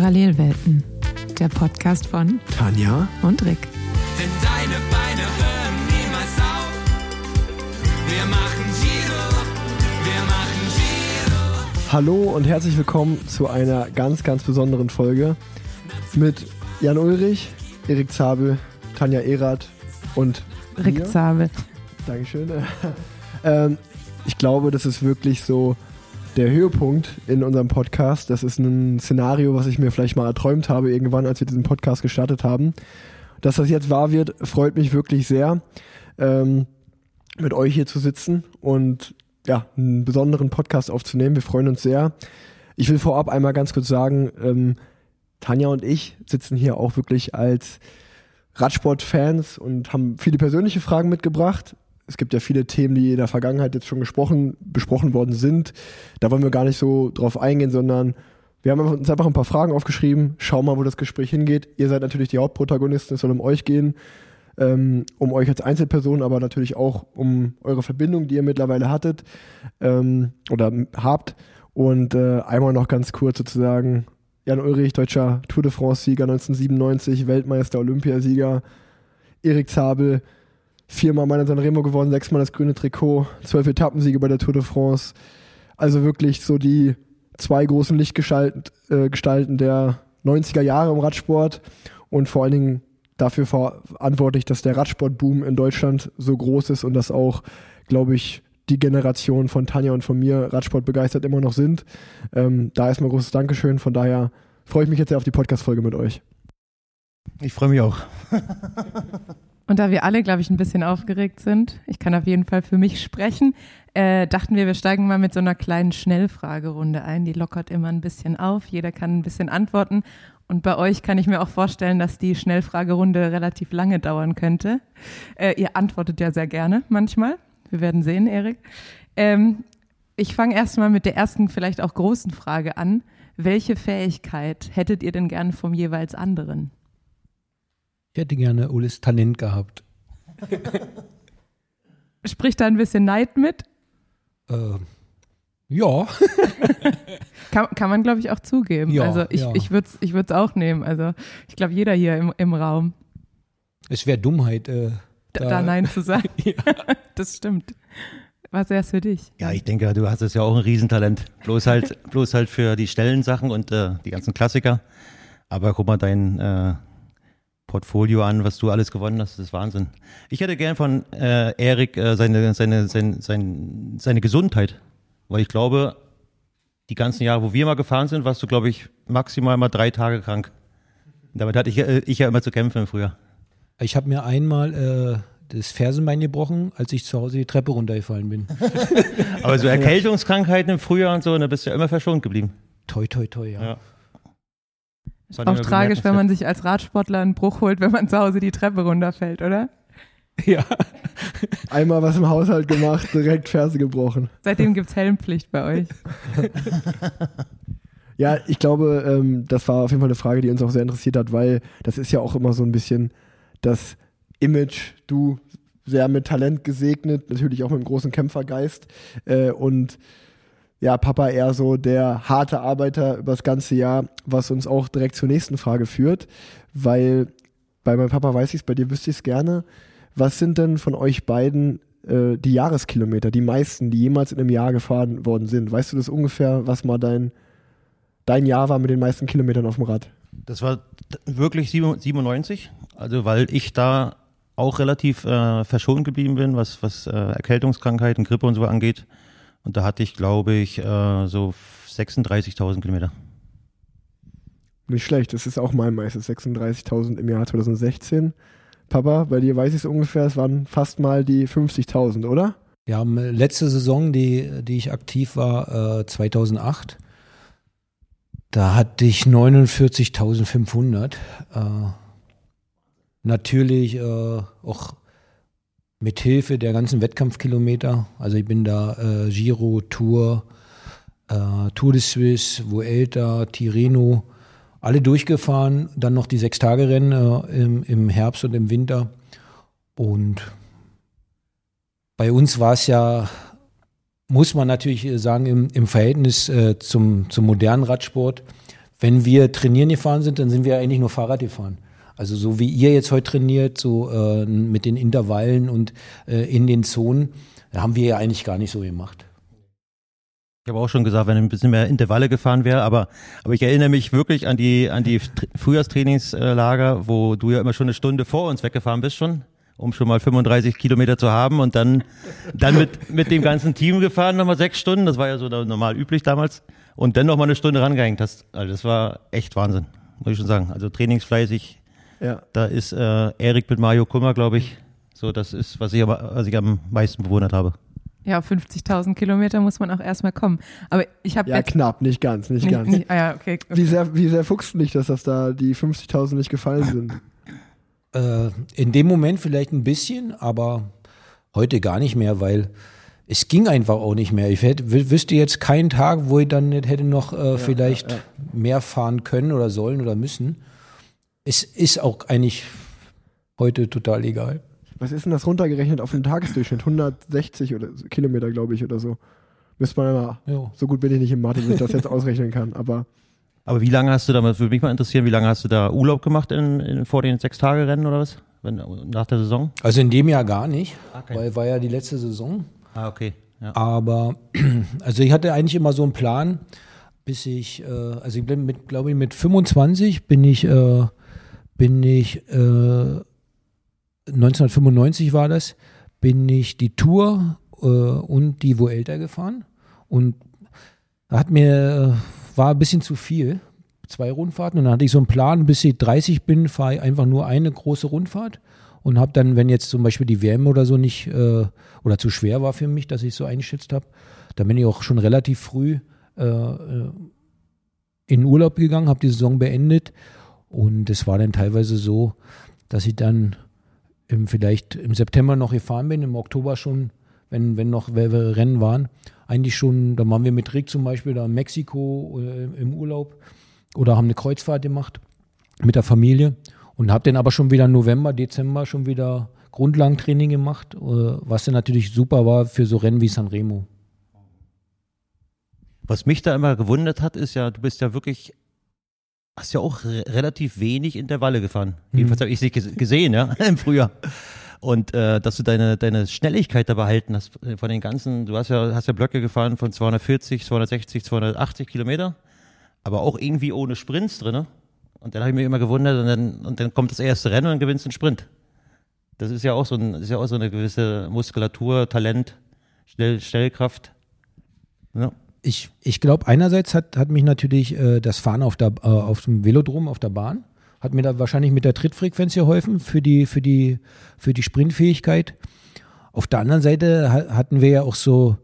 Parallelwelten, der Podcast von Tanja und Rick. Denn deine Beine hören niemals auf. Wir machen Giro, wir machen Giro. Hallo und herzlich willkommen zu einer ganz, ganz besonderen Folge mit Jan Ulrich, Erik Zabel, Tanja Erath und Rick mir. Zabel. Dankeschön. ähm, ich glaube, das ist wirklich so der Höhepunkt in unserem Podcast. Das ist ein Szenario, was ich mir vielleicht mal erträumt habe, irgendwann, als wir diesen Podcast gestartet haben. Dass das jetzt wahr wird, freut mich wirklich sehr, ähm, mit euch hier zu sitzen und ja, einen besonderen Podcast aufzunehmen. Wir freuen uns sehr. Ich will vorab einmal ganz kurz sagen, ähm, Tanja und ich sitzen hier auch wirklich als Radsport-Fans und haben viele persönliche Fragen mitgebracht. Es gibt ja viele Themen, die in der Vergangenheit jetzt schon gesprochen, besprochen worden sind. Da wollen wir gar nicht so drauf eingehen, sondern wir haben uns einfach ein paar Fragen aufgeschrieben. Schau mal, wo das Gespräch hingeht. Ihr seid natürlich die Hauptprotagonisten, es soll um euch gehen, ähm, um euch als Einzelperson, aber natürlich auch um eure Verbindung, die ihr mittlerweile hattet ähm, oder habt. Und äh, einmal noch ganz kurz sozusagen, Jan Ulrich, deutscher Tour de France-Sieger 1997, Weltmeister, Olympiasieger, Erik Zabel, viermal Mann in Sanremo gewonnen, sechsmal das grüne Trikot, zwölf Etappensiege bei der Tour de France. Also wirklich so die zwei großen Lichtgestalten äh, der 90er Jahre im Radsport und vor allen Dingen dafür verantwortlich, dass der Radsportboom in Deutschland so groß ist und dass auch, glaube ich, die Generation von Tanja und von mir Radsport begeistert immer noch sind. Ähm, da erstmal großes Dankeschön. Von daher freue ich mich jetzt sehr auf die Podcast-Folge mit euch. Ich freue mich auch. Und da wir alle, glaube ich, ein bisschen aufgeregt sind, ich kann auf jeden Fall für mich sprechen, äh, dachten wir, wir steigen mal mit so einer kleinen Schnellfragerunde ein. Die lockert immer ein bisschen auf. Jeder kann ein bisschen antworten. Und bei euch kann ich mir auch vorstellen, dass die Schnellfragerunde relativ lange dauern könnte. Äh, ihr antwortet ja sehr gerne manchmal. Wir werden sehen, Erik. Ähm, ich fange erstmal mit der ersten, vielleicht auch großen Frage an. Welche Fähigkeit hättet ihr denn gern vom jeweils anderen? Ich hätte gerne Ulis Talent gehabt. Spricht da ein bisschen Neid mit? Äh, ja, Kann, kann man, glaube ich, auch zugeben. Ja, also ich, ja. ich würde es ich würd's auch nehmen. Also ich glaube, jeder hier im, im Raum, es wäre Dummheit. Äh, da, da Nein zu sagen. Das stimmt. Was wär's für dich? Ja, ich denke, du hast es ja auch ein Riesentalent. Bloß halt, bloß halt für die Stellensachen und äh, die ganzen Klassiker. Aber guck mal dein äh, Portfolio an, was du alles gewonnen hast, das ist Wahnsinn. Ich hätte gern von äh, Erik äh, seine, seine, seine, seine, seine Gesundheit. Weil ich glaube, die ganzen Jahre, wo wir mal gefahren sind, warst du, glaube ich, maximal mal drei Tage krank. Damit hatte ich, äh, ich ja immer zu kämpfen früher. Ich habe mir einmal äh, das Fersenbein gebrochen, als ich zu Hause die Treppe runtergefallen bin. Aber so Erkältungskrankheiten im Frühjahr und so, da bist du ja immer verschont geblieben. toi, toi, toi, ja. Ja. Ist auch tragisch, wenn man sich als Radsportler einen Bruch holt, wenn man zu Hause die Treppe runterfällt, oder? Ja. Einmal was im Haushalt gemacht, direkt Ferse gebrochen. Seitdem gibt's Helmpflicht bei euch. Ja, ich glaube, ähm, das war auf jeden Fall eine Frage, die uns auch sehr interessiert hat, weil das ist ja auch immer so ein bisschen das Image, du sehr mit Talent gesegnet, natürlich auch mit einem großen Kämpfergeist äh, und ja, Papa eher so der harte Arbeiter über das ganze Jahr, was uns auch direkt zur nächsten Frage führt, weil bei meinem Papa weiß ich es, bei dir wüsste ich es gerne. Was sind denn von euch beiden äh, die Jahreskilometer, die meisten, die jemals in einem Jahr gefahren worden sind? Weißt du das ungefähr, was mal dein dein Jahr war mit den meisten Kilometern auf dem Rad. Das war wirklich 97, also weil ich da auch relativ äh, verschont geblieben bin, was, was äh, Erkältungskrankheiten, Grippe und so angeht. Und da hatte ich, glaube ich, äh, so 36.000 Kilometer. Nicht schlecht, das ist auch mein meistes, 36.000 im Jahr 2016. Papa, bei dir weiß ich es ungefähr, es waren fast mal die 50.000, oder? Wir haben äh, letzte Saison, die, die ich aktiv war, äh, 2008. Da hatte ich 49.500. Äh, natürlich äh, auch mit Hilfe der ganzen Wettkampfkilometer. Also ich bin da äh, Giro, Tour, äh, Tour de Suisse, Vuelta, Tirreno, alle durchgefahren. Dann noch die Sechstagerennen äh, im, im Herbst und im Winter. Und bei uns war es ja, muss man natürlich sagen, im, im Verhältnis äh, zum, zum modernen Radsport wenn wir trainieren gefahren sind, dann sind wir eigentlich nur Fahrrad gefahren. Also so wie ihr jetzt heute trainiert, so äh, mit den Intervallen und äh, in den Zonen, haben wir ja eigentlich gar nicht so gemacht. Ich habe auch schon gesagt, wenn ein bisschen mehr Intervalle gefahren wäre, aber, aber ich erinnere mich wirklich an die, an die Tr- Frühjahrstrainingslager, wo du ja immer schon eine Stunde vor uns weggefahren bist schon, um schon mal 35 Kilometer zu haben und dann, dann mit, mit dem ganzen Team gefahren, nochmal sechs Stunden, das war ja so normal üblich damals, und dann nochmal eine Stunde rangehängt hast. Also das war echt Wahnsinn, muss ich schon sagen. Also trainingsfleißig, Ja. da ist äh, Erik mit Mario Kummer, glaube ich, so das ist, was ich, aber, was ich am meisten bewundert habe. Ja, auf 50.000 Kilometer muss man auch erstmal kommen. Aber ich habe Ja, jetzt knapp, nicht ganz, nicht, nicht, ganz. nicht, ah ja, okay. Wie sehr, wie sehr fuchst du dich, dass das da die 50.000 nicht gefallen sind? Äh, in dem Moment vielleicht ein bisschen, aber heute gar nicht mehr, weil es ging einfach auch nicht mehr. Ich hätte, wü- wüsste jetzt keinen Tag, wo ich dann nicht hätte noch äh, vielleicht ja. mehr fahren können oder sollen oder müssen. Es ist auch eigentlich heute total egal. Was ist denn das runtergerechnet auf den Tagesdurchschnitt? 160 oder so, Kilometer, glaube ich, oder so. Müsste man mal. Ja. So gut bin ich nicht in Mathe, dass ich das jetzt ausrechnen kann. Aber Aber wie lange hast du da, das würde mich mal interessieren, wie lange hast du da Urlaub gemacht in, in, vor den Sechs-Tage-Rennen oder was? Wenn, nach der Saison? Also in dem Jahr gar nicht, Okay. weil war ja die letzte Saison. Ah, okay. Ja. Aber also ich hatte eigentlich immer so einen Plan, bis ich, äh, also ich bin mit, glaube ich, mit 25 bin ich, äh, bin ich, äh, 1995 war das, bin ich die Tour äh, und die Vuelta gefahren. Und hat mir, äh, war ein bisschen zu viel, zwei Rundfahrten. Und dann hatte ich so einen Plan, bis ich 30 bin, fahre ich einfach nur eine große Rundfahrt. Und habe dann, wenn jetzt zum Beispiel die WM oder so nicht äh, oder zu schwer war für mich, dass ich so eingeschätzt habe, dann bin ich auch schon relativ früh äh, äh, in Urlaub gegangen, habe die Saison beendet und es war dann teilweise so, dass ich dann im, vielleicht im September noch gefahren bin, im Oktober schon, wenn, wenn noch Rennen waren, eigentlich schon, da waren wir mit Rick zum Beispiel da in Mexiko äh, im Urlaub oder haben eine Kreuzfahrt gemacht mit der Familie und habe dann aber schon wieder November, Dezember schon wieder Grundlagentraining gemacht, äh, was dann natürlich super war für so Rennen wie Sanremo. Was mich da immer gewundert hat, ist ja, du bist ja wirklich, hast ja auch re relativ wenig Intervalle gefahren. Jedenfalls habe ich sie ges- gesehen, ja, im Frühjahr. Und äh, dass du deine, deine Schnelligkeit da behalten hast äh, von den ganzen, du hast ja, hast ja Blöcke gefahren von 240, 260, 280 Kilometer, aber auch irgendwie ohne Sprints drin. Und dann habe ich mich immer gewundert und dann, und dann kommt das erste Rennen und dann gewinnst einen Sprint. Das ist ja auch so, ein, ist ja auch so eine gewisse Muskulatur, Talent, Schnell, Schnellkraft. Ja. Ich, ich glaube, einerseits hat, hat mich natürlich äh, das Fahren auf, der, äh, auf dem Velodrom, auf der Bahn, hat mir da wahrscheinlich mit der Trittfrequenz geholfen für die, für die, für die Sprintfähigkeit. Auf der anderen Seite ha hatten wir ja auch so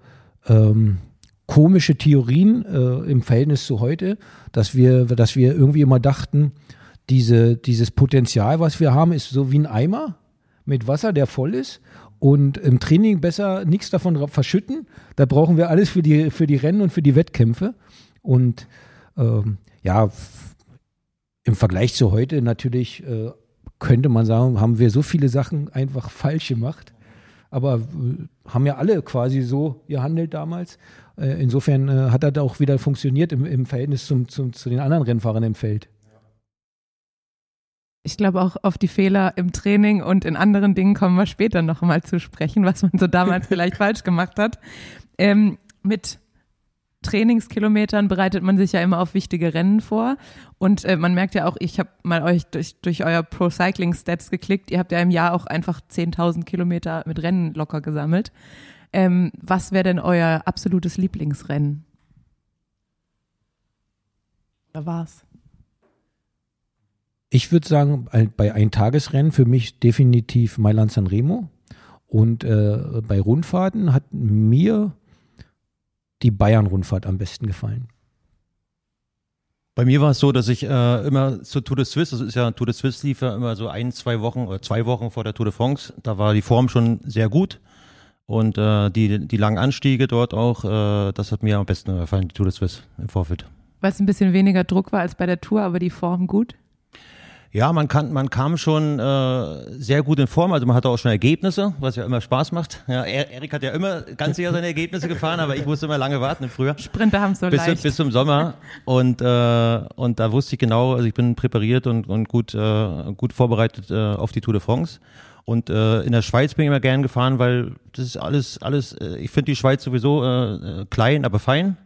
ähm, komische Theorien äh, im Verhältnis zu heute, dass wir, dass wir irgendwie immer dachten, diese, dieses Potenzial, was wir haben, ist so wie ein Eimer mit Wasser, der voll ist. Und im Training besser nichts davon verschütten. Da brauchen wir alles für die, für die Rennen und für die Wettkämpfe. Und ähm, ja, im Vergleich zu heute natürlich äh, könnte man sagen, haben wir so viele Sachen einfach falsch gemacht. Aber äh, haben ja alle quasi so gehandelt damals. Äh, insofern äh, hat das auch wieder funktioniert im, im Verhältnis zum, zum, zu den anderen Rennfahrern im Feld. Ich glaube auch auf die Fehler im Training und in anderen Dingen kommen wir später noch mal zu sprechen, was man so damals vielleicht falsch gemacht hat. Ähm, mit Trainingskilometern bereitet man sich ja immer auf wichtige Rennen vor. Und äh, man merkt ja auch, ich habe mal euch durch, durch euer Pro Cycling Stats geklickt. Ihr habt ja im Jahr auch einfach 10.000 Kilometer mit Rennen locker gesammelt. Ähm, was wäre denn euer absolutes Lieblingsrennen? Da war's. Ich würde sagen, ein- bei Eintagesrennen für mich definitiv Mailand Sanremo. Und äh, bei Rundfahrten hat mir die Bayern-Rundfahrt am besten gefallen. Bei mir war es so, dass ich äh, immer zur Tour de Suisse, das ist ja Tour de Suisse lief ja immer so ein, zwei Wochen oder zwei Wochen vor der Tour de France. Da war die Form schon sehr gut und äh, die, die langen Anstiege dort auch, äh, das hat mir am besten gefallen, die Tour de Suisse im Vorfeld. Weil es ein bisschen weniger Druck war als bei der Tour, aber die Form gut. Ja, man kann, man kam schon äh, sehr gut in Form. Also man hatte auch schon Ergebnisse, was ja immer Spaß macht. Ja, Er- Erik hat ja immer ganz sicher seine Ergebnisse gefahren, aber ich musste immer lange warten im Frühjahr. Sprinter haben so bis, leicht. bis zum Sommer und äh, und da wusste ich genau, also ich bin präpariert und und gut äh, gut vorbereitet äh, auf die Tour de France und äh, in der Schweiz bin ich immer gern gefahren, weil das ist alles alles äh, ich finde die Schweiz sowieso äh, äh, klein, aber fein.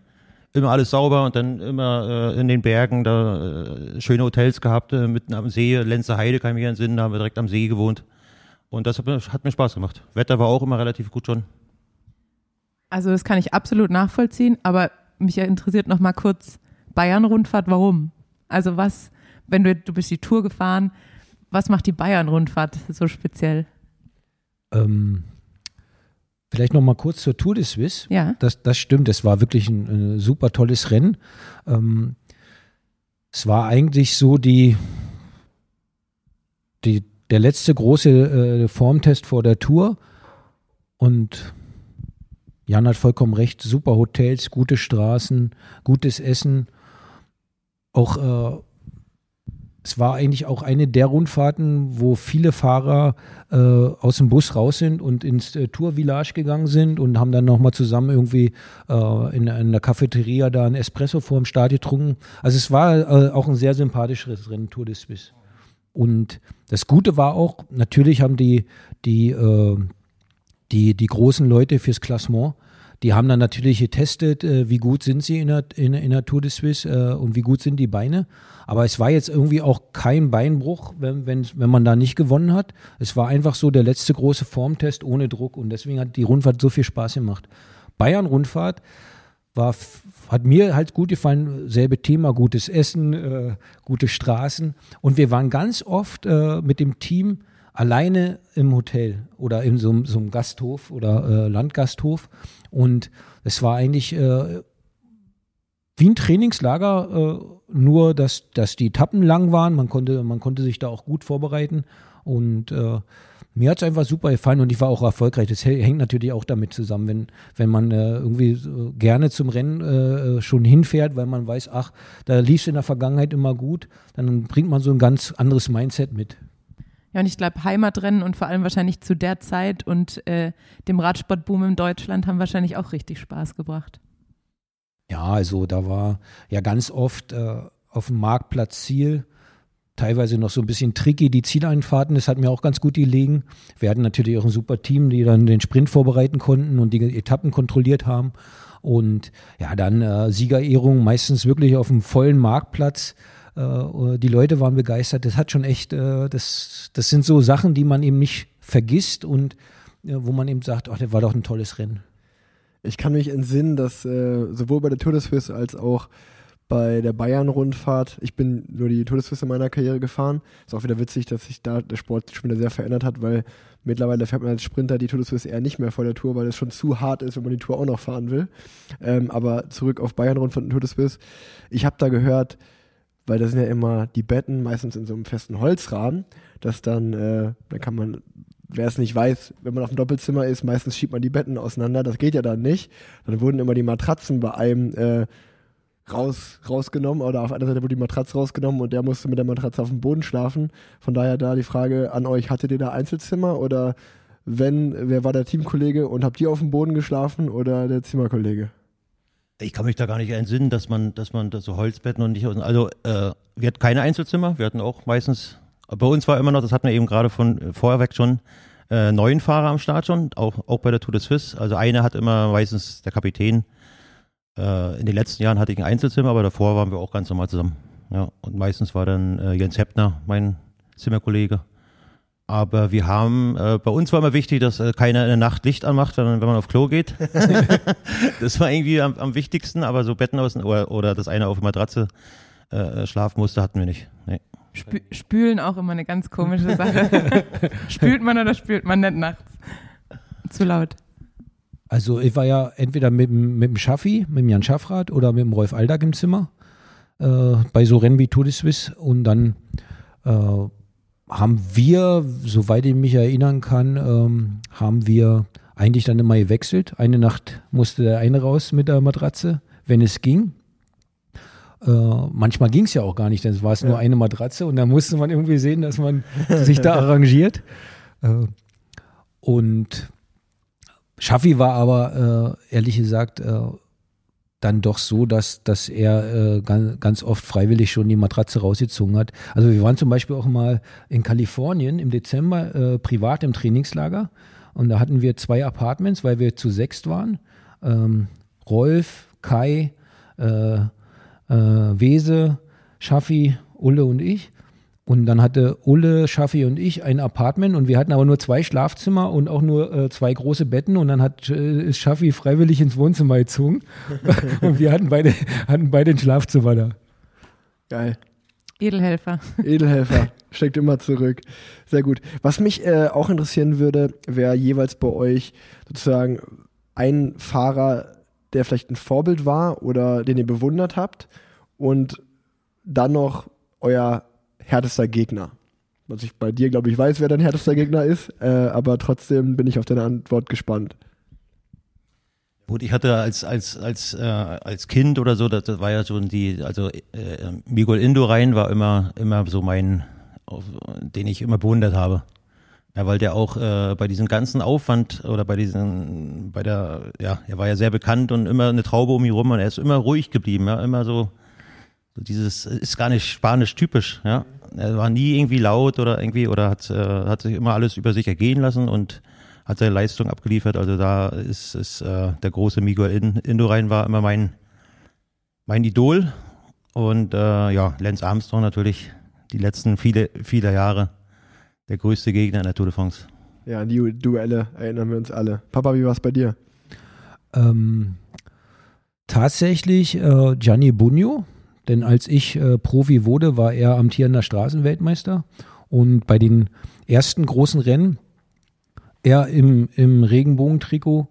Immer alles sauber und dann immer äh, in den Bergen da äh, schöne Hotels gehabt, äh, mitten am See, Lenzer Heide kann ich mich entsinnen, da haben wir direkt am See gewohnt. Und das hat mir, hat mir Spaß gemacht. Wetter war auch immer relativ gut schon. Also das kann ich absolut nachvollziehen, aber mich interessiert noch mal kurz Bayern-Rundfahrt, warum? Also was, wenn du, du bist die Tour gefahren, was macht die Bayern-Rundfahrt so speziell? Ähm, vielleicht noch mal kurz zur Tour de Suisse. Ja, Das, das stimmt, es war wirklich ein, ein super tolles Rennen. Ähm, es war eigentlich so die, die, der letzte große äh, Formtest vor der Tour. Und Jan hat vollkommen recht, super Hotels, gute Straßen, gutes Essen. Auch äh, es war eigentlich auch eine der Rundfahrten, wo viele Fahrer äh, aus dem Bus raus sind und ins äh, Tour-Village gegangen sind und haben dann nochmal zusammen irgendwie äh, in, in der Cafeteria da ein Espresso vor dem Start getrunken. Also es war äh, auch ein sehr sympathisches Rennen, Tour de Suisse. Und das Gute war auch, natürlich haben die, die, äh, die, die großen Leute fürs Klassement, die haben dann natürlich getestet, äh, wie gut sind sie in der, in, in der Tour de Suisse äh, und wie gut sind die Beine. Aber es war jetzt irgendwie auch kein Beinbruch, wenn, wenn, wenn man da nicht gewonnen hat. Es war einfach so der letzte große Formtest ohne Druck und deswegen hat die Rundfahrt so viel Spaß gemacht. Bayern-Rundfahrt war, hat mir halt gut gefallen, selbe Thema, gutes Essen, äh, gute Straßen und wir waren ganz oft äh, mit dem Team alleine im Hotel oder in so, einem- so einem Gasthof oder äh, Landgasthof und es war eigentlich äh, wie ein Trainingslager, äh, nur dass, dass die Etappen lang waren, man konnte, man konnte sich da auch gut vorbereiten und äh, mir hat es einfach super gefallen und ich war auch erfolgreich. Das hä- hängt natürlich auch damit zusammen, wenn, wenn man äh, irgendwie so gerne zum Rennen äh, schon hinfährt, weil man weiß, ach, da lief es in der Vergangenheit immer gut, dann bringt man so ein ganz anderes Mindset mit. Ja und ich glaube Heimatrennen und vor allem wahrscheinlich zu der Zeit und äh, dem Radsportboom in Deutschland haben wahrscheinlich auch richtig Spaß gebracht. Ja, also da war ja ganz oft äh, auf dem Marktplatz Ziel, teilweise noch so ein bisschen tricky, die Zieleinfahrten, das hat mir auch ganz gut gelegen. Wir hatten natürlich auch ein super Team, die dann den Sprint vorbereiten konnten und die Etappen kontrolliert haben. Und ja, dann äh, Siegerehrung, meistens wirklich auf dem vollen Marktplatz. Äh, die Leute waren begeistert. Das hat schon echt, äh, das, das sind so Sachen, die man eben nicht vergisst und äh, wo man eben sagt, ach, das war doch ein tolles Rennen. Ich kann mich entsinnen, dass äh, sowohl bei der Tour de Suisse als auch bei der Bayern-Rundfahrt, ich bin nur die Tour de Suisse in meiner Karriere gefahren. Ist auch wieder witzig, dass sich da der Sport schon wieder sehr verändert hat, weil mittlerweile fährt man als Sprinter die Tour de Suisse eher nicht mehr vor der Tour, weil es schon zu hart ist, wenn man die Tour auch noch fahren will. Ähm, aber zurück auf Bayern-Rundfahrt und Tour de Suisse. Ich habe da gehört, weil da sind ja immer die Betten meistens in so einem festen Holzrahmen, dass dann, äh, da kann man, wer es nicht weiß, wenn man auf dem Doppelzimmer ist, meistens schiebt man die Betten auseinander, das geht ja dann nicht. Dann wurden immer die Matratzen bei einem äh, raus, rausgenommen oder auf einer Seite wurde die Matratze rausgenommen und der musste mit der Matratze auf dem Boden schlafen. Von daher da die Frage an euch, hattet ihr da Einzelzimmer oder wenn, wer war der Teamkollege und habt ihr auf dem Boden geschlafen oder der Zimmerkollege? Ich kann mich da gar nicht entsinnen, dass man, dass man da so Holzbetten und nicht. Also äh, wir hatten keine Einzelzimmer, wir hatten auch meistens. Bei uns war immer noch, das hatten wir eben gerade von äh, vorher weg schon, äh, neun Fahrer am Start schon, auch, auch bei der Tour de Suisse. Also einer hat immer meistens der Kapitän. Äh, in den letzten Jahren hatte ich ein Einzelzimmer, aber davor waren wir auch ganz normal zusammen. Ja, und meistens war dann äh, Jens Heppner, mein Zimmerkollege. Aber wir haben, äh, bei uns war immer wichtig, dass äh, keiner in der Nacht Licht anmacht, wenn, wenn man auf Klo geht. das war irgendwie am, am wichtigsten, aber so Betten aus oder, oder dass einer auf der Matratze äh, schlafen musste, hatten wir nicht. Nee. Spü spülen auch immer eine ganz komische Sache. spült man oder spült man nicht nachts? Zu laut. Also ich war ja entweder mit, dem- mit dem Schaffi, mit dem Jan Schaffrath oder mit dem Rolf Aldag im Zimmer äh, bei so Rennen wie Tour de Suisse und dann äh, haben wir, soweit ich mich erinnern kann, ähm, haben wir eigentlich dann immer gewechselt. Eine Nacht musste der eine raus mit der Matratze, wenn es ging. Äh, manchmal ging es ja auch gar nicht, dann war es nur eine Matratze und dann musste man irgendwie sehen, dass man sich da arrangiert. Äh, und Schaffi war aber, äh, ehrlich gesagt, äh, dann doch so, dass, dass er äh, ganz, ganz oft freiwillig schon die Matratze rausgezogen hat. Also wir waren zum Beispiel auch mal in Kalifornien im Dezember äh, privat im Trainingslager und da hatten wir zwei Apartments, weil wir zu sechst waren. Ähm, Rolf, Kai, äh, äh, Wese, Schaffi, Ulle und ich. Und dann hatte Ulle, Schaffi und ich ein Apartment und wir hatten aber nur zwei Schlafzimmer und auch nur äh, zwei große Betten und dann hat äh, ist Schaffi freiwillig ins Wohnzimmer gezogen und wir hatten beide, hatten beide ein Schlafzimmer da. Geil. Edelhelfer. Edelhelfer steckt immer zurück. Sehr gut. Was mich äh, auch interessieren würde, wäre jeweils bei euch sozusagen ein Fahrer, der vielleicht ein Vorbild war oder den ihr bewundert habt und dann noch euer härtester Gegner. Was ich bei dir, glaube ich, weiß, wer dein härtester Gegner ist, äh, aber trotzdem bin ich auf deine Antwort gespannt. Gut, ich hatte als als als äh, als Kind oder so, das, das war ja so die, also äh, Miguel Indurain war immer immer so mein, auf- den ich immer bewundert habe. Ja, weil der auch äh, bei diesem ganzen Aufwand oder bei diesen, bei der, ja, er war ja sehr bekannt und immer eine Traube um ihn rum und er ist immer ruhig geblieben, ja, immer so, so dieses ist gar nicht spanisch typisch, ja. Er war nie irgendwie laut oder irgendwie oder hat äh, hat sich immer alles über sich ergehen lassen und hat seine Leistung abgeliefert. Also da ist, ist äh, der große Miguel In Indurain war immer mein mein Idol und äh, ja Lance Armstrong natürlich die letzten viele viele Jahre der größte Gegner in der Tour de France. Ja, an die Duelle erinnern wir uns alle. Papa, wie war es bei dir? Ähm, tatsächlich äh, Gianni Bugno, denn als ich äh, Profi wurde, war er amtierender Straßenweltmeister. Und bei den ersten großen Rennen er im, im Regenbogentrikot,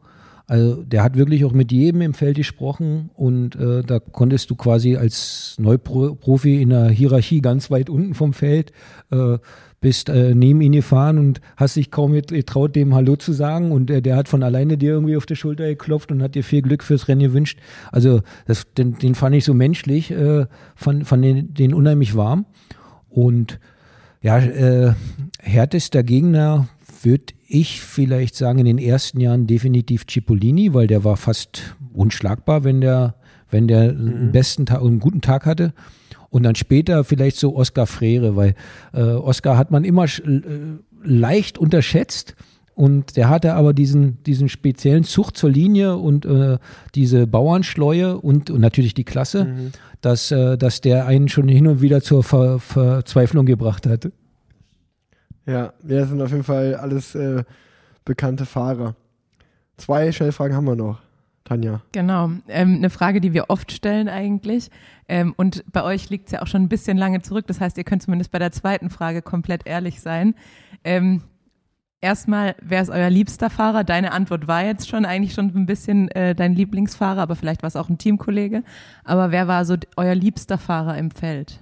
also der hat wirklich auch mit jedem im Feld gesprochen. Und äh, da konntest du quasi als Neuprofi in der Hierarchie ganz weit unten vom Feld äh, bist äh, neben ihn gefahren und hast dich kaum get- getraut, dem Hallo zu sagen und äh, der hat von alleine dir irgendwie auf die Schulter geklopft und hat dir viel Glück fürs Rennen gewünscht. Also das, den, den fand ich so menschlich, äh, fand, fand den, den unheimlich warm und ja, äh, härtester Gegner würde ich vielleicht sagen in den ersten Jahren definitiv Cipollini, weil der war fast unschlagbar, wenn der, wenn der einen besten Tag, einen guten Tag hatte. Und dann später vielleicht so Oscar Freire, weil äh, Oscar hat man immer äh, leicht unterschätzt. Und der hatte aber diesen, diesen speziellen Zucht zur Linie und äh, diese Bauernschleue und, und natürlich die Klasse, dass, äh, dass der einen schon hin und wieder zur Ver Verzweiflung gebracht hat. Ja, wir sind auf jeden Fall alles äh, bekannte Fahrer. Zwei Schnellfragen haben wir noch. Tanja. Genau. Ähm, eine Frage, die wir oft stellen eigentlich. Ähm, und bei euch liegt es ja auch schon ein bisschen lange zurück. Das heißt, ihr könnt zumindest bei der zweiten Frage komplett ehrlich sein. Ähm, erstmal, wer ist euer liebster Fahrer? Deine Antwort war jetzt schon eigentlich schon ein bisschen äh, dein Lieblingsfahrer, aber vielleicht war es auch ein Teamkollege. Aber wer war so euer liebster Fahrer im Feld?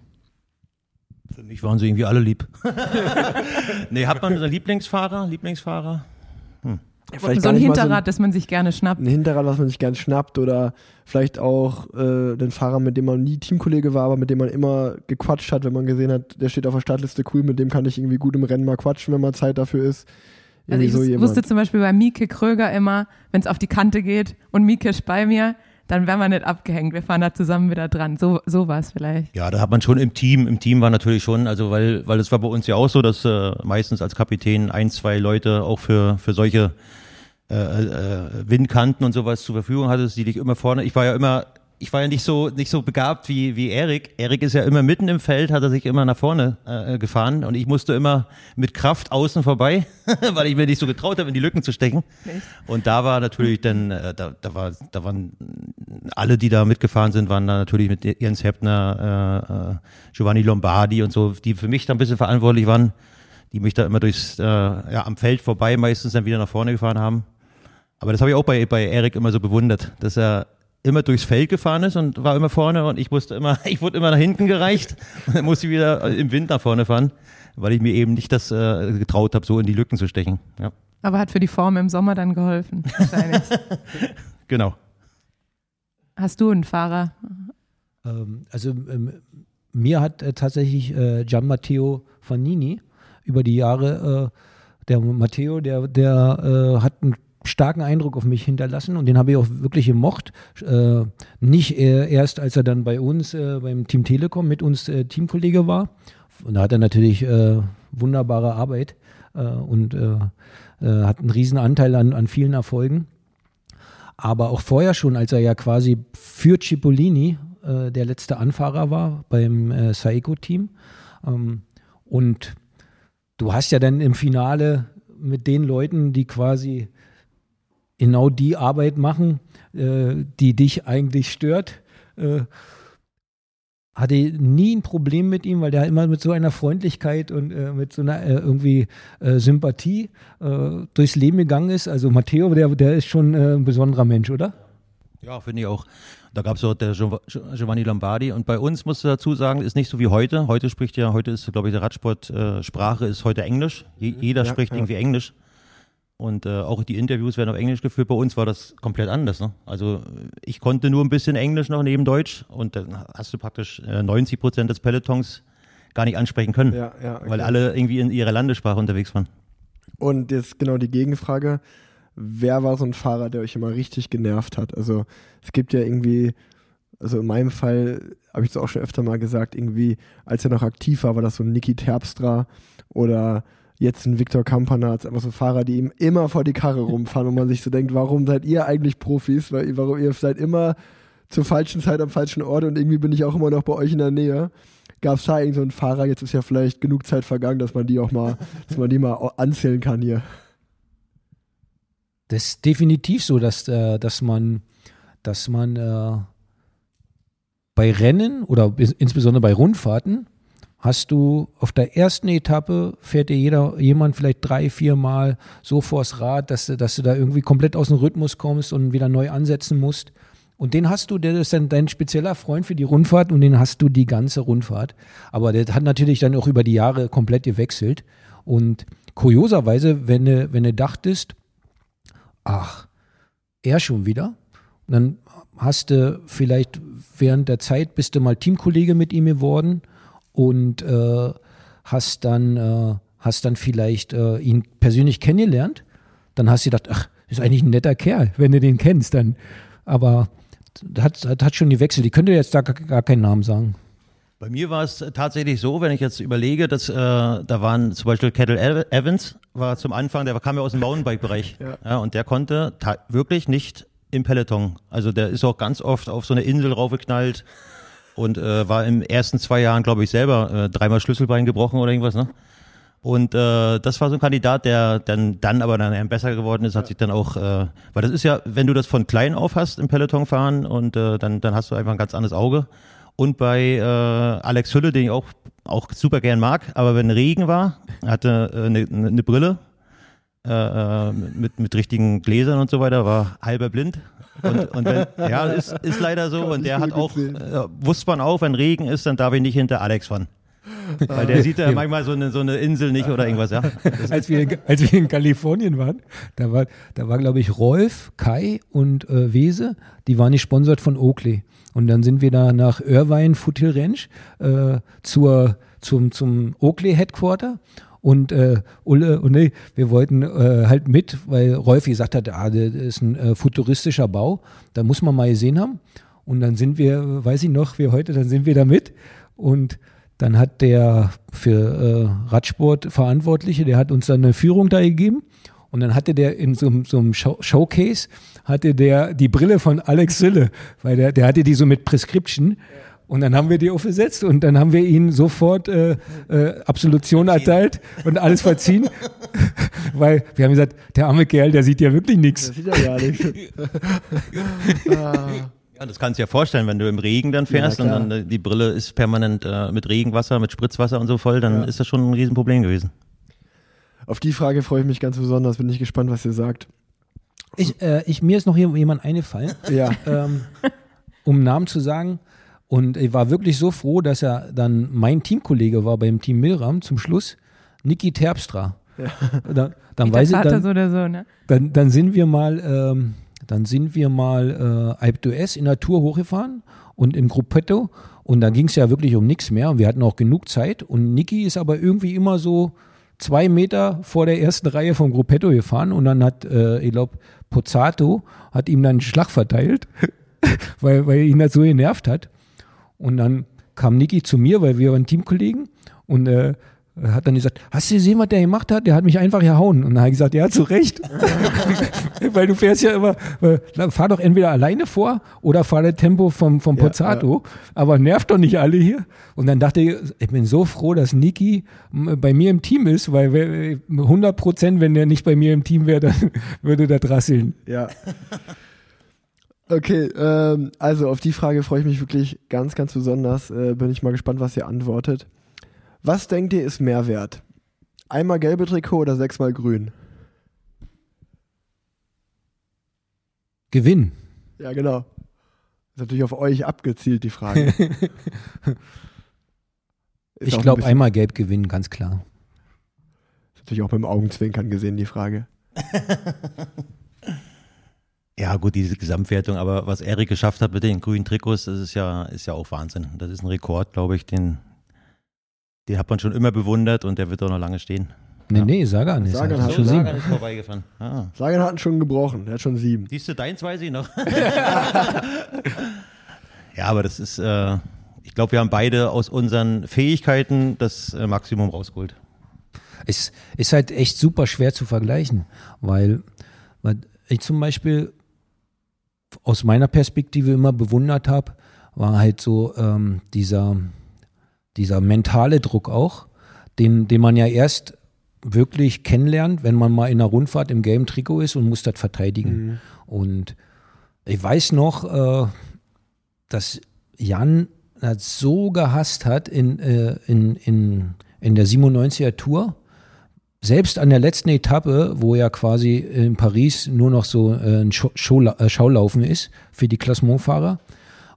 Für mich waren sie irgendwie alle lieb. nee, hat man einen Lieblingsfahrer? Lieblingsfahrer? Vielleicht so ein gar nicht mal Hinterrad, das man sich gerne schnappt. ein Hinterrad, was man sich gern schnappt oder vielleicht auch äh, den Fahrer, mit dem man nie Teamkollege war, aber mit dem man immer gequatscht hat, wenn man gesehen hat, der steht auf der Startliste cool, mit dem kann ich irgendwie gut im Rennen mal quatschen, wenn mal Zeit dafür ist. Also Irgendwie ich so wusste zum Beispiel bei Mieke Kröger immer, wenn es auf die Kante geht und Mieke ist bei mir, dann wären wir nicht abgehängt. Wir fahren da zusammen wieder dran. So, so war es vielleicht. Ja, da hat man schon im Team, im Team war natürlich schon, also weil, weil es war bei uns ja auch so, dass äh, meistens als Kapitän ein, zwei Leute auch für, für solche äh, äh, Windkanten und sowas zur Verfügung hattest, die dich immer vorne, ich war ja immer, ich war ja nicht so, nicht so begabt wie, wie Erik. Erik ist ja immer mitten im Feld, hat er sich immer nach vorne äh, gefahren und ich musste immer mit Kraft außen vorbei, weil ich mir nicht so getraut habe, in die Lücken zu stecken. Und da war natürlich dann, äh, da, da war, da waren alle, die da mitgefahren sind, waren da natürlich mit Jens Heppner, äh, äh, Giovanni Lombardi und so, die für mich da ein bisschen verantwortlich waren, die mich da immer durchs, äh, ja, am Feld vorbei meistens dann wieder nach vorne gefahren haben. Aber das habe ich auch bei, bei Erik immer so bewundert, dass er immer durchs Feld gefahren ist und war immer vorne und ich musste immer, ich wurde immer nach hinten gereicht und dann musste ich wieder im Wind nach vorne fahren, weil ich mir eben nicht das äh, getraut habe, so in die Lücken zu stechen. Ja, Aber hat für die Form im Sommer dann geholfen. Wahrscheinlich. genau. Hast du einen Fahrer? Ähm, also ähm, mir hat äh, tatsächlich äh, Gian Matteo Fanini über die Jahre, äh, der Matteo, der, der äh, hat einen starken Eindruck auf mich hinterlassen und den habe ich auch wirklich gemocht. Äh, nicht äh, erst, als er dann bei uns äh, beim Team Telekom mit uns äh, Teamkollege war. Und da hat er natürlich äh, wunderbare Arbeit und hat einen riesen Anteil an, an vielen Erfolgen. Aber auch vorher schon, als er ja quasi für Cipollini der letzte Anfahrer war beim Saeco-Team. Ähm, und du hast ja dann im Finale mit den Leuten, die quasi genau die Arbeit machen, äh, die dich eigentlich stört, äh, hatte nie ein Problem mit ihm, weil der immer mit so einer Freundlichkeit und äh, mit so einer äh, irgendwie äh, Sympathie äh, durchs Leben gegangen ist. Also Matteo, der, der ist schon äh, ein besonderer Mensch, oder? Ja, finde ich auch. Da gab es auch der Gio- Giovanni Lombardi und bei uns musst du dazu sagen, ist nicht so wie heute. Heute spricht ja, heute ist, glaube ich, der Radsport, äh, Sprache ist heute Englisch. Je, jeder Ja, spricht ja. irgendwie Englisch. Und äh, auch die Interviews werden auf Englisch geführt. Bei uns war das komplett anders. Ne? Also ich konnte nur ein bisschen Englisch noch neben Deutsch und dann hast du praktisch äh, 90 Prozent des Pelotons gar nicht ansprechen können, Ja, ja, okay. weil alle irgendwie in ihrer Landessprache unterwegs waren. Und jetzt genau die Gegenfrage. Wer war so ein Fahrer, der euch immer richtig genervt hat? Also es gibt ja irgendwie, also in meinem Fall habe ich es auch schon öfter mal gesagt, irgendwie, als er noch aktiv war, war das so ein Niki Terpstra oder jetzt ein Viktor Kampanatz, einfach so Fahrer, die ihm immer vor die Karre rumfahren und man sich so denkt, warum seid ihr eigentlich Profis? Weil, warum ihr seid immer zur falschen Zeit am falschen Ort und irgendwie bin ich auch immer noch bei euch in der Nähe. Gab es da irgend so einen Fahrer, jetzt ist ja vielleicht genug Zeit vergangen, dass man die auch mal, dass man die mal anzählen kann hier. Das ist definitiv so, dass, äh, dass man, dass man äh, bei Rennen oder insbesondere bei Rundfahrten hast du auf der ersten Etappe fährt dir jeder, jemand vielleicht drei, vier Mal so vors Rad, dass, du- dass du da irgendwie komplett aus dem Rhythmus kommst und wieder neu ansetzen musst. Und den hast du, der ist dann dein spezieller Freund für die Rundfahrt und den hast du die ganze Rundfahrt. Aber der hat natürlich dann auch über die Jahre komplett gewechselt. Und kurioserweise, wenn du, wenn du dachtest, ach, er schon wieder. Dann hast du vielleicht während der Zeit bist du mal Teamkollege mit ihm geworden und äh, hast dann äh, hast dann vielleicht äh, ihn persönlich kennengelernt. Dann hast du gedacht, ach, ist eigentlich ein netter Kerl, wenn du den kennst, dann. Aber hat, hat, hat schon gewechselt. Ich könnte jetzt da gar, keinen Namen sagen. Bei mir war es tatsächlich so, wenn ich jetzt überlege, dass äh, da waren zum Beispiel Kettle Ev- Evans, war zum Anfang, der kam ja aus dem Mountainbike-Bereich. Ja. und der konnte wirklich nicht im Peloton. Also der ist auch ganz oft auf so eine Insel raufgeknallt und äh, war im ersten zwei Jahren, glaube ich, selber äh, dreimal Schlüsselbein gebrochen oder irgendwas, ne? Und äh, das war so ein Kandidat, der dann, dann aber dann besser geworden ist, hat sich dann auch, äh, weil das ist ja, wenn du das von klein auf hast im Peloton fahren und äh, dann, dann hast du einfach ein ganz anderes Auge. Und bei äh, Alex Hülle, den ich auch, auch super gern mag, aber wenn Regen war, hatte äh, eine, eine Brille äh, äh, mit, mit richtigen Gläsern und so weiter, war halber blind. Und, und wenn, ja, ist, ist leider so. Und der hat auch, äh, wusste man auch, wenn Regen ist, dann darf ich nicht hinter Alex fahren. Weil der sieht ja manchmal so eine, so eine Insel nicht oder irgendwas, ja. als wir, in- als wir in Kalifornien waren, da war, da war glaube ich, Rolf, Kai und äh, Wese, die waren nicht sponsert von Oakley. Und dann sind wir da nach Irvine Foothill Ranch äh, zur, zum, zum Oakley Headquarter. Und äh, Ulle und nee, wir wollten äh, halt mit, weil Rolf gesagt hat, ah, das ist ein äh, futuristischer Bau, da muss man mal gesehen haben. Und dann sind wir, weiß ich noch, wie heute, dann sind wir da mit. Und dann hat der für äh, Radsport Verantwortliche, der hat uns dann eine Führung da gegeben. Und dann hatte der in so, so einem Show Showcase, hatte der die Brille von Alex Sille, weil der, der hatte die so mit Prescription. Und dann haben wir die aufgesetzt und dann haben wir ihn sofort äh, äh, Absolution erteilt und alles verziehen. weil wir haben gesagt, der arme Kerl, der sieht ja wirklich nichts. Das sieht ja gar nichts. Ja, das kannst du dir vorstellen, wenn du im Regen dann fährst Ja, und dann äh, die Brille ist permanent äh, mit Regenwasser, mit Spritzwasser und so voll, dann ist das schon ein Riesenproblem gewesen. auf die Frage freue ich mich ganz besonders. Bin ich gespannt, was ihr sagt. Ich, äh, ich, mir ist noch jemand eingefallen. Ja, ähm, um Namen zu sagen. Und ich war wirklich so froh, dass er dann mein Teamkollege war beim Team Milram zum Schluss, Niki Terpstra. Da, dann, Wie weiß ich, dann, so oder so, ne? dann, dann sind wir mal, ähm, dann sind wir mal äh, Alp d'Huez in der Tour hochgefahren und im Gruppetto. Und da ging es ja wirklich um nichts mehr. Und wir hatten auch genug Zeit. Und Niki ist aber irgendwie immer so zwei Meter vor der ersten Reihe vom Gruppetto gefahren. Und dann hat, äh, ich glaube, Pozzato hat ihm dann einen Schlag verteilt, weil, weil ihn das so genervt hat. Und dann kam Niki zu mir, weil wir waren Teamkollegen. Und äh, hat dann gesagt, hast du gesehen, was der gemacht hat? Der hat mich einfach gehauen. Und dann habe ich gesagt, ja, zu Recht. Weil du fährst ja immer, äh, fahr doch entweder alleine vor oder fahr das Tempo vom, vom Ja, Pozzato. Aber nervt doch nicht alle hier. Und dann dachte ich, ich bin so froh, dass Niki bei mir im Team ist, weil wer- 100 Prozent, wenn der nicht bei mir im Team wäre, dann würde das rasseln. Ja. Okay, ähm, also auf die Frage freue ich mich wirklich ganz, ganz besonders. Äh, bin ich mal gespannt, was ihr antwortet. Was denkt ihr ist mehr wert? Einmal gelbe Trikot oder sechsmal grün? Gewinn. Ja, genau. Ist natürlich auf euch abgezielt, die Frage. Ich ein glaube, bisschen- einmal gelb gewinnen, ganz klar. Ist natürlich auch mit dem Augenzwinkern gesehen, die Frage. Ja, gut, diese Gesamtwertung, aber was Erik geschafft hat mit den grünen Trikots, das ist ja, ist ja auch Wahnsinn. Das ist ein Rekord, glaube ich, den, den hat man schon immer bewundert und der wird auch noch lange stehen. Nee, Ja. nee, Sagan ist Sagan hat- schon Sagan sieben. ist vorbeigefahren. Ah. Sagan hat ihn schon gebrochen. Er hat schon sieben. Siehst du, deins weiß ich noch. ja, aber das ist, äh, ich glaube, wir haben beide aus unseren Fähigkeiten das äh, Maximum rausgeholt. Es ist halt echt super schwer zu vergleichen, weil, weil ich zum Beispiel aus meiner Perspektive immer bewundert habe, war halt so ähm, dieser, dieser mentale Druck auch, den, den man ja erst wirklich kennenlernt, wenn man mal in einer Rundfahrt im gelben Trikot ist und muss das verteidigen. Und ich weiß noch, äh, dass Jan das so gehasst hat in, äh, in, in, in der 97er Tour. Selbst an der letzten Etappe, wo ja quasi in Paris nur noch so äh, ein äh, Schaulaufen ist für die Klassementfahrer.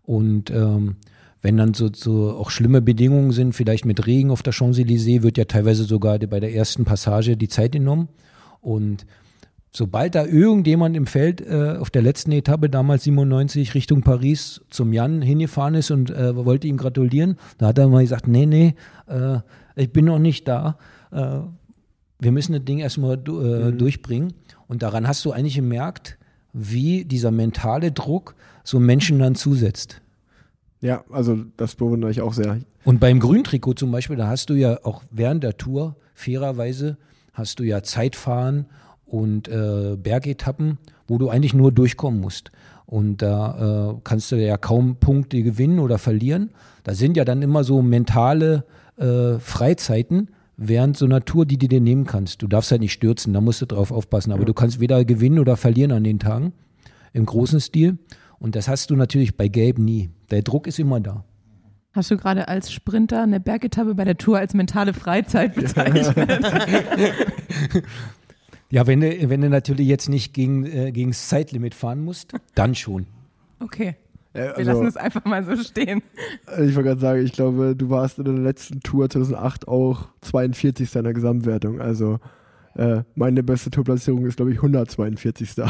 Und ähm, wenn dann so, so auch schlimme Bedingungen sind, vielleicht mit Regen auf der Champs-Élysées, wird ja teilweise sogar bei der ersten Passage die Zeit genommen. Und sobald da irgendjemand im Feld äh, auf der letzten Etappe, damals 97, Richtung Paris zum Jan hingefahren ist und äh, wollte ihm gratulieren, da hat er mal gesagt, nee, nee, äh, ich bin noch nicht da. Wir müssen das Ding erstmal du, äh, durchbringen. Und daran hast du eigentlich gemerkt, wie dieser mentale Druck so Menschen dann zusetzt. Ja, also das bewundere ich auch sehr. Und beim Grüntrikot zum Beispiel, da hast du ja auch während der Tour, fairerweise, hast du ja Zeitfahren und äh, Bergetappen, wo du eigentlich nur durchkommen musst. Und da äh, kannst du ja kaum Punkte gewinnen oder verlieren. Da sind ja dann immer so mentale äh, Freizeiten während so einer Tour, die du dir nehmen kannst. Du darfst halt nicht stürzen, da musst du drauf aufpassen. Aber du kannst weder gewinnen oder verlieren an den Tagen im großen Stil. Und das hast du natürlich bei Gelb nie. Der Druck ist immer da. Hast du gerade als Sprinter eine Bergetappe bei der Tour als mentale Freizeit bezeichnet? Ja, wenn du, wenn du natürlich jetzt nicht gegen, äh, gegen das Zeitlimit fahren musst, dann schon. Okay, wir also, lassen es einfach mal so stehen. ich wollte gerade sagen, ich glaube, du warst in der letzten Tour 2008 auch 42. in der Gesamtwertung. Also äh, meine beste Tourplatzierung ist, glaube ich, 142.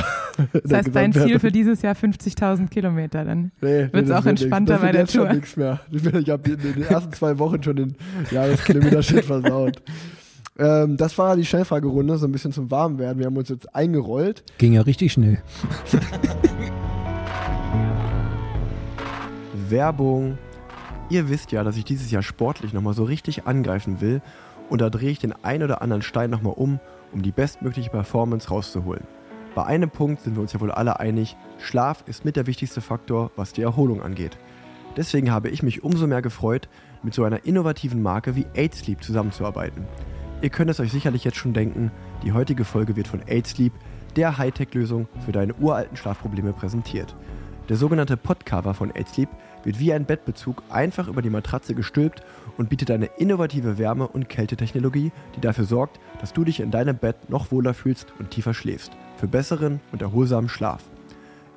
Das heißt, dein Ziel für dieses Jahr 50.000 Kilometer dann. Nee, Wird's das auch wird entspannter nix. Das bei der wird jetzt schon Tour. nichts mehr. Ich habe in den ersten zwei Wochen schon den Jahreskilometer-Shit versaut. Ähm, das war die Schnellfragerunde, so ein bisschen zum Warmwerden. Wir haben uns jetzt eingerollt. Ging ja richtig schnell. Werbung. Ihr wisst ja, dass ich dieses Jahr sportlich nochmal so richtig angreifen will und da drehe ich den ein oder anderen Stein nochmal um, um die bestmögliche Performance rauszuholen. Bei einem Punkt sind wir uns ja wohl alle einig, Schlaf ist mit der wichtigste Faktor, was die Erholung angeht. Deswegen habe ich mich umso mehr gefreut, mit so einer innovativen Marke wie 8Sleep zusammenzuarbeiten. Ihr könnt es euch sicherlich jetzt schon denken, die heutige Folge wird von 8Sleep, der Hightech-Lösung für deine uralten Schlafprobleme präsentiert. Der sogenannte Podcover von 8Sleep wird wie ein Bettbezug einfach über die Matratze gestülpt und bietet eine innovative Wärme- und Kältetechnologie, die dafür sorgt, dass du dich in deinem Bett noch wohler fühlst und tiefer schläfst. Für besseren und erholsamen Schlaf.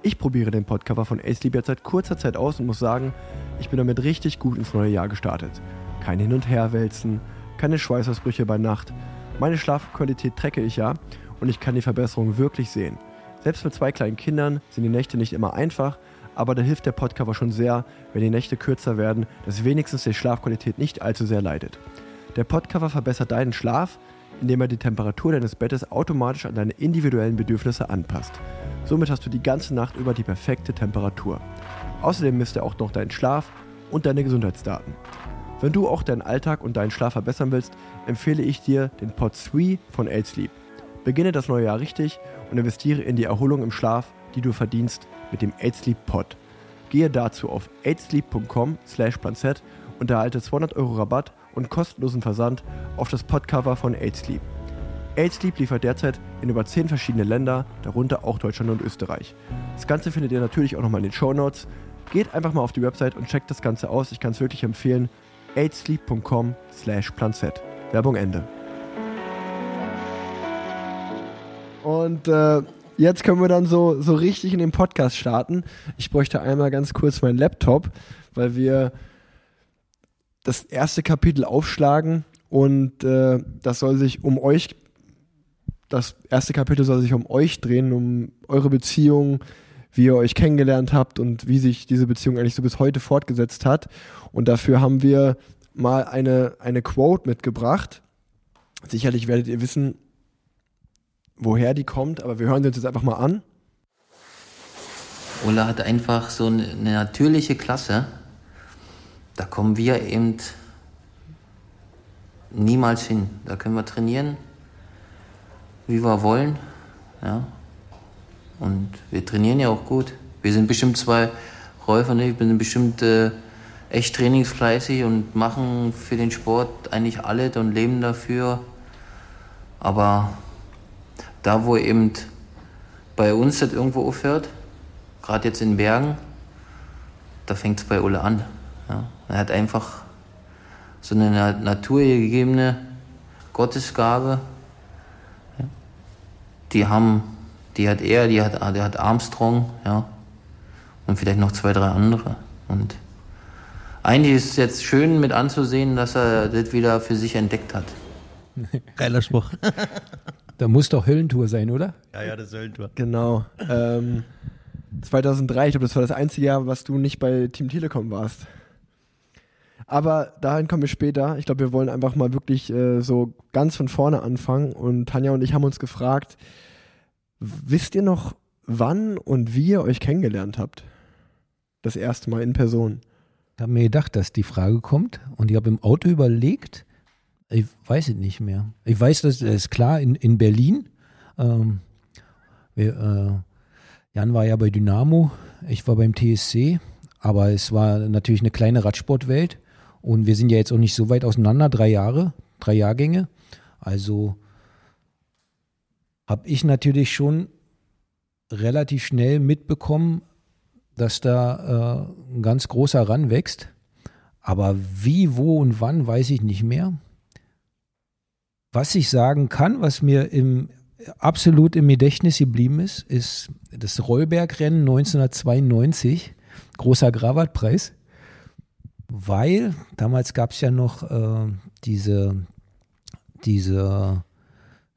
Ich probiere den Podcover von AceLeap jetzt seit kurzer Zeit aus und muss sagen, ich bin damit richtig gut ins neue Jahr gestartet. Kein Hin- und Herwälzen, keine Schweißausbrüche bei Nacht. Meine Schlafqualität trecke ich ja und ich kann die Verbesserung wirklich sehen. Selbst mit zwei kleinen Kindern sind die Nächte nicht immer einfach, aber da hilft der Podcover schon sehr, wenn die Nächte kürzer werden, dass wenigstens die Schlafqualität nicht allzu sehr leidet. Der Podcover verbessert deinen Schlaf, indem er die Temperatur deines Bettes automatisch an deine individuellen Bedürfnisse anpasst. Somit hast du die ganze Nacht über die perfekte Temperatur. Außerdem misst er auch noch deinen Schlaf und deine Gesundheitsdaten. Wenn du auch deinen Alltag und deinen Schlaf verbessern willst, empfehle ich dir den Pod 3 von 8 Sleep. Beginne das neue Jahr richtig und investiere in die Erholung im Schlaf, die du verdienst mit dem 8 Sleep Pod. Gehe dazu auf 8sleep.com slash planzett und erhalte 200 Euro Rabatt und kostenlosen Versand auf das Podcover von 8 Sleep. 8 Sleep liefert derzeit in über 10 verschiedene Länder, darunter auch Deutschland und Österreich. Das Ganze findet ihr natürlich auch nochmal in den Show Notes. Geht einfach mal auf die Website und checkt das Ganze aus. Ich kann es wirklich empfehlen. 8sleep.com slash planzett. Werbung Ende. Und äh, jetzt können wir dann so, so richtig in den Podcast starten. Ich bräuchte einmal ganz kurz meinen Laptop, weil wir das erste Kapitel aufschlagen und äh, das soll sich um euch, das erste Kapitel soll sich um euch drehen, um eure Beziehung, wie ihr euch kennengelernt habt und wie sich diese Beziehung eigentlich so bis heute fortgesetzt hat. Und dafür haben wir mal eine, eine Quote mitgebracht. Sicherlich werdet ihr wissen, woher die kommt, aber wir hören sie uns jetzt einfach mal an. Ola hat einfach so eine natürliche Klasse. Da kommen wir eben niemals hin. Da können wir trainieren, wie wir wollen. Ja. Und wir trainieren ja auch gut. Wir sind bestimmt zwei Räufer, ne? ich bin bestimmt äh, echt trainingsfleißig und machen für den Sport eigentlich alles und leben dafür. Aber da, wo eben bei uns das irgendwo aufhört, gerade jetzt in Bergen, da fängt es bei Ulle an. Ja. Er hat einfach so eine naturgegebene Gottesgabe. Ja. Die haben, die hat er, die hat, der hat Armstrong, ja. Und vielleicht noch zwei, drei andere. Und eigentlich ist es jetzt schön mit anzusehen, dass er das wieder für sich entdeckt hat. Geiler Spruch. Da muss doch Höllentour sein, oder? ja, ja, das ist Höllentor. Genau. Ähm, 2003, ich glaube, das war das einzige Jahr, was du nicht bei Team Telekom warst. Aber dahin kommen wir später. Ich glaube, wir wollen einfach mal wirklich äh, so ganz von vorne anfangen. Und Tanja und ich haben uns gefragt, wisst ihr noch, wann und wie ihr euch kennengelernt habt? Das erste Mal in Person. Ich habe mir gedacht, dass die Frage kommt und ich habe im Auto überlegt, ich weiß es nicht mehr. Ich weiß, das ist klar in, in Berlin. Ähm, wir, äh, Jan war ja bei Dynamo, ich war beim TSC, aber es war natürlich eine kleine Radsportwelt und wir sind ja jetzt auch nicht so weit auseinander, drei Jahre, drei Jahrgänge. Also habe ich natürlich schon relativ schnell mitbekommen, dass da äh, ein ganz großer Ran wächst. Aber wie, wo und wann, weiß ich nicht mehr. Was ich sagen kann, was mir im, absolut im Gedächtnis geblieben ist, ist das Rollbergrennen 1992, großer Gravatpreis, weil damals gab es ja noch äh, diese, diese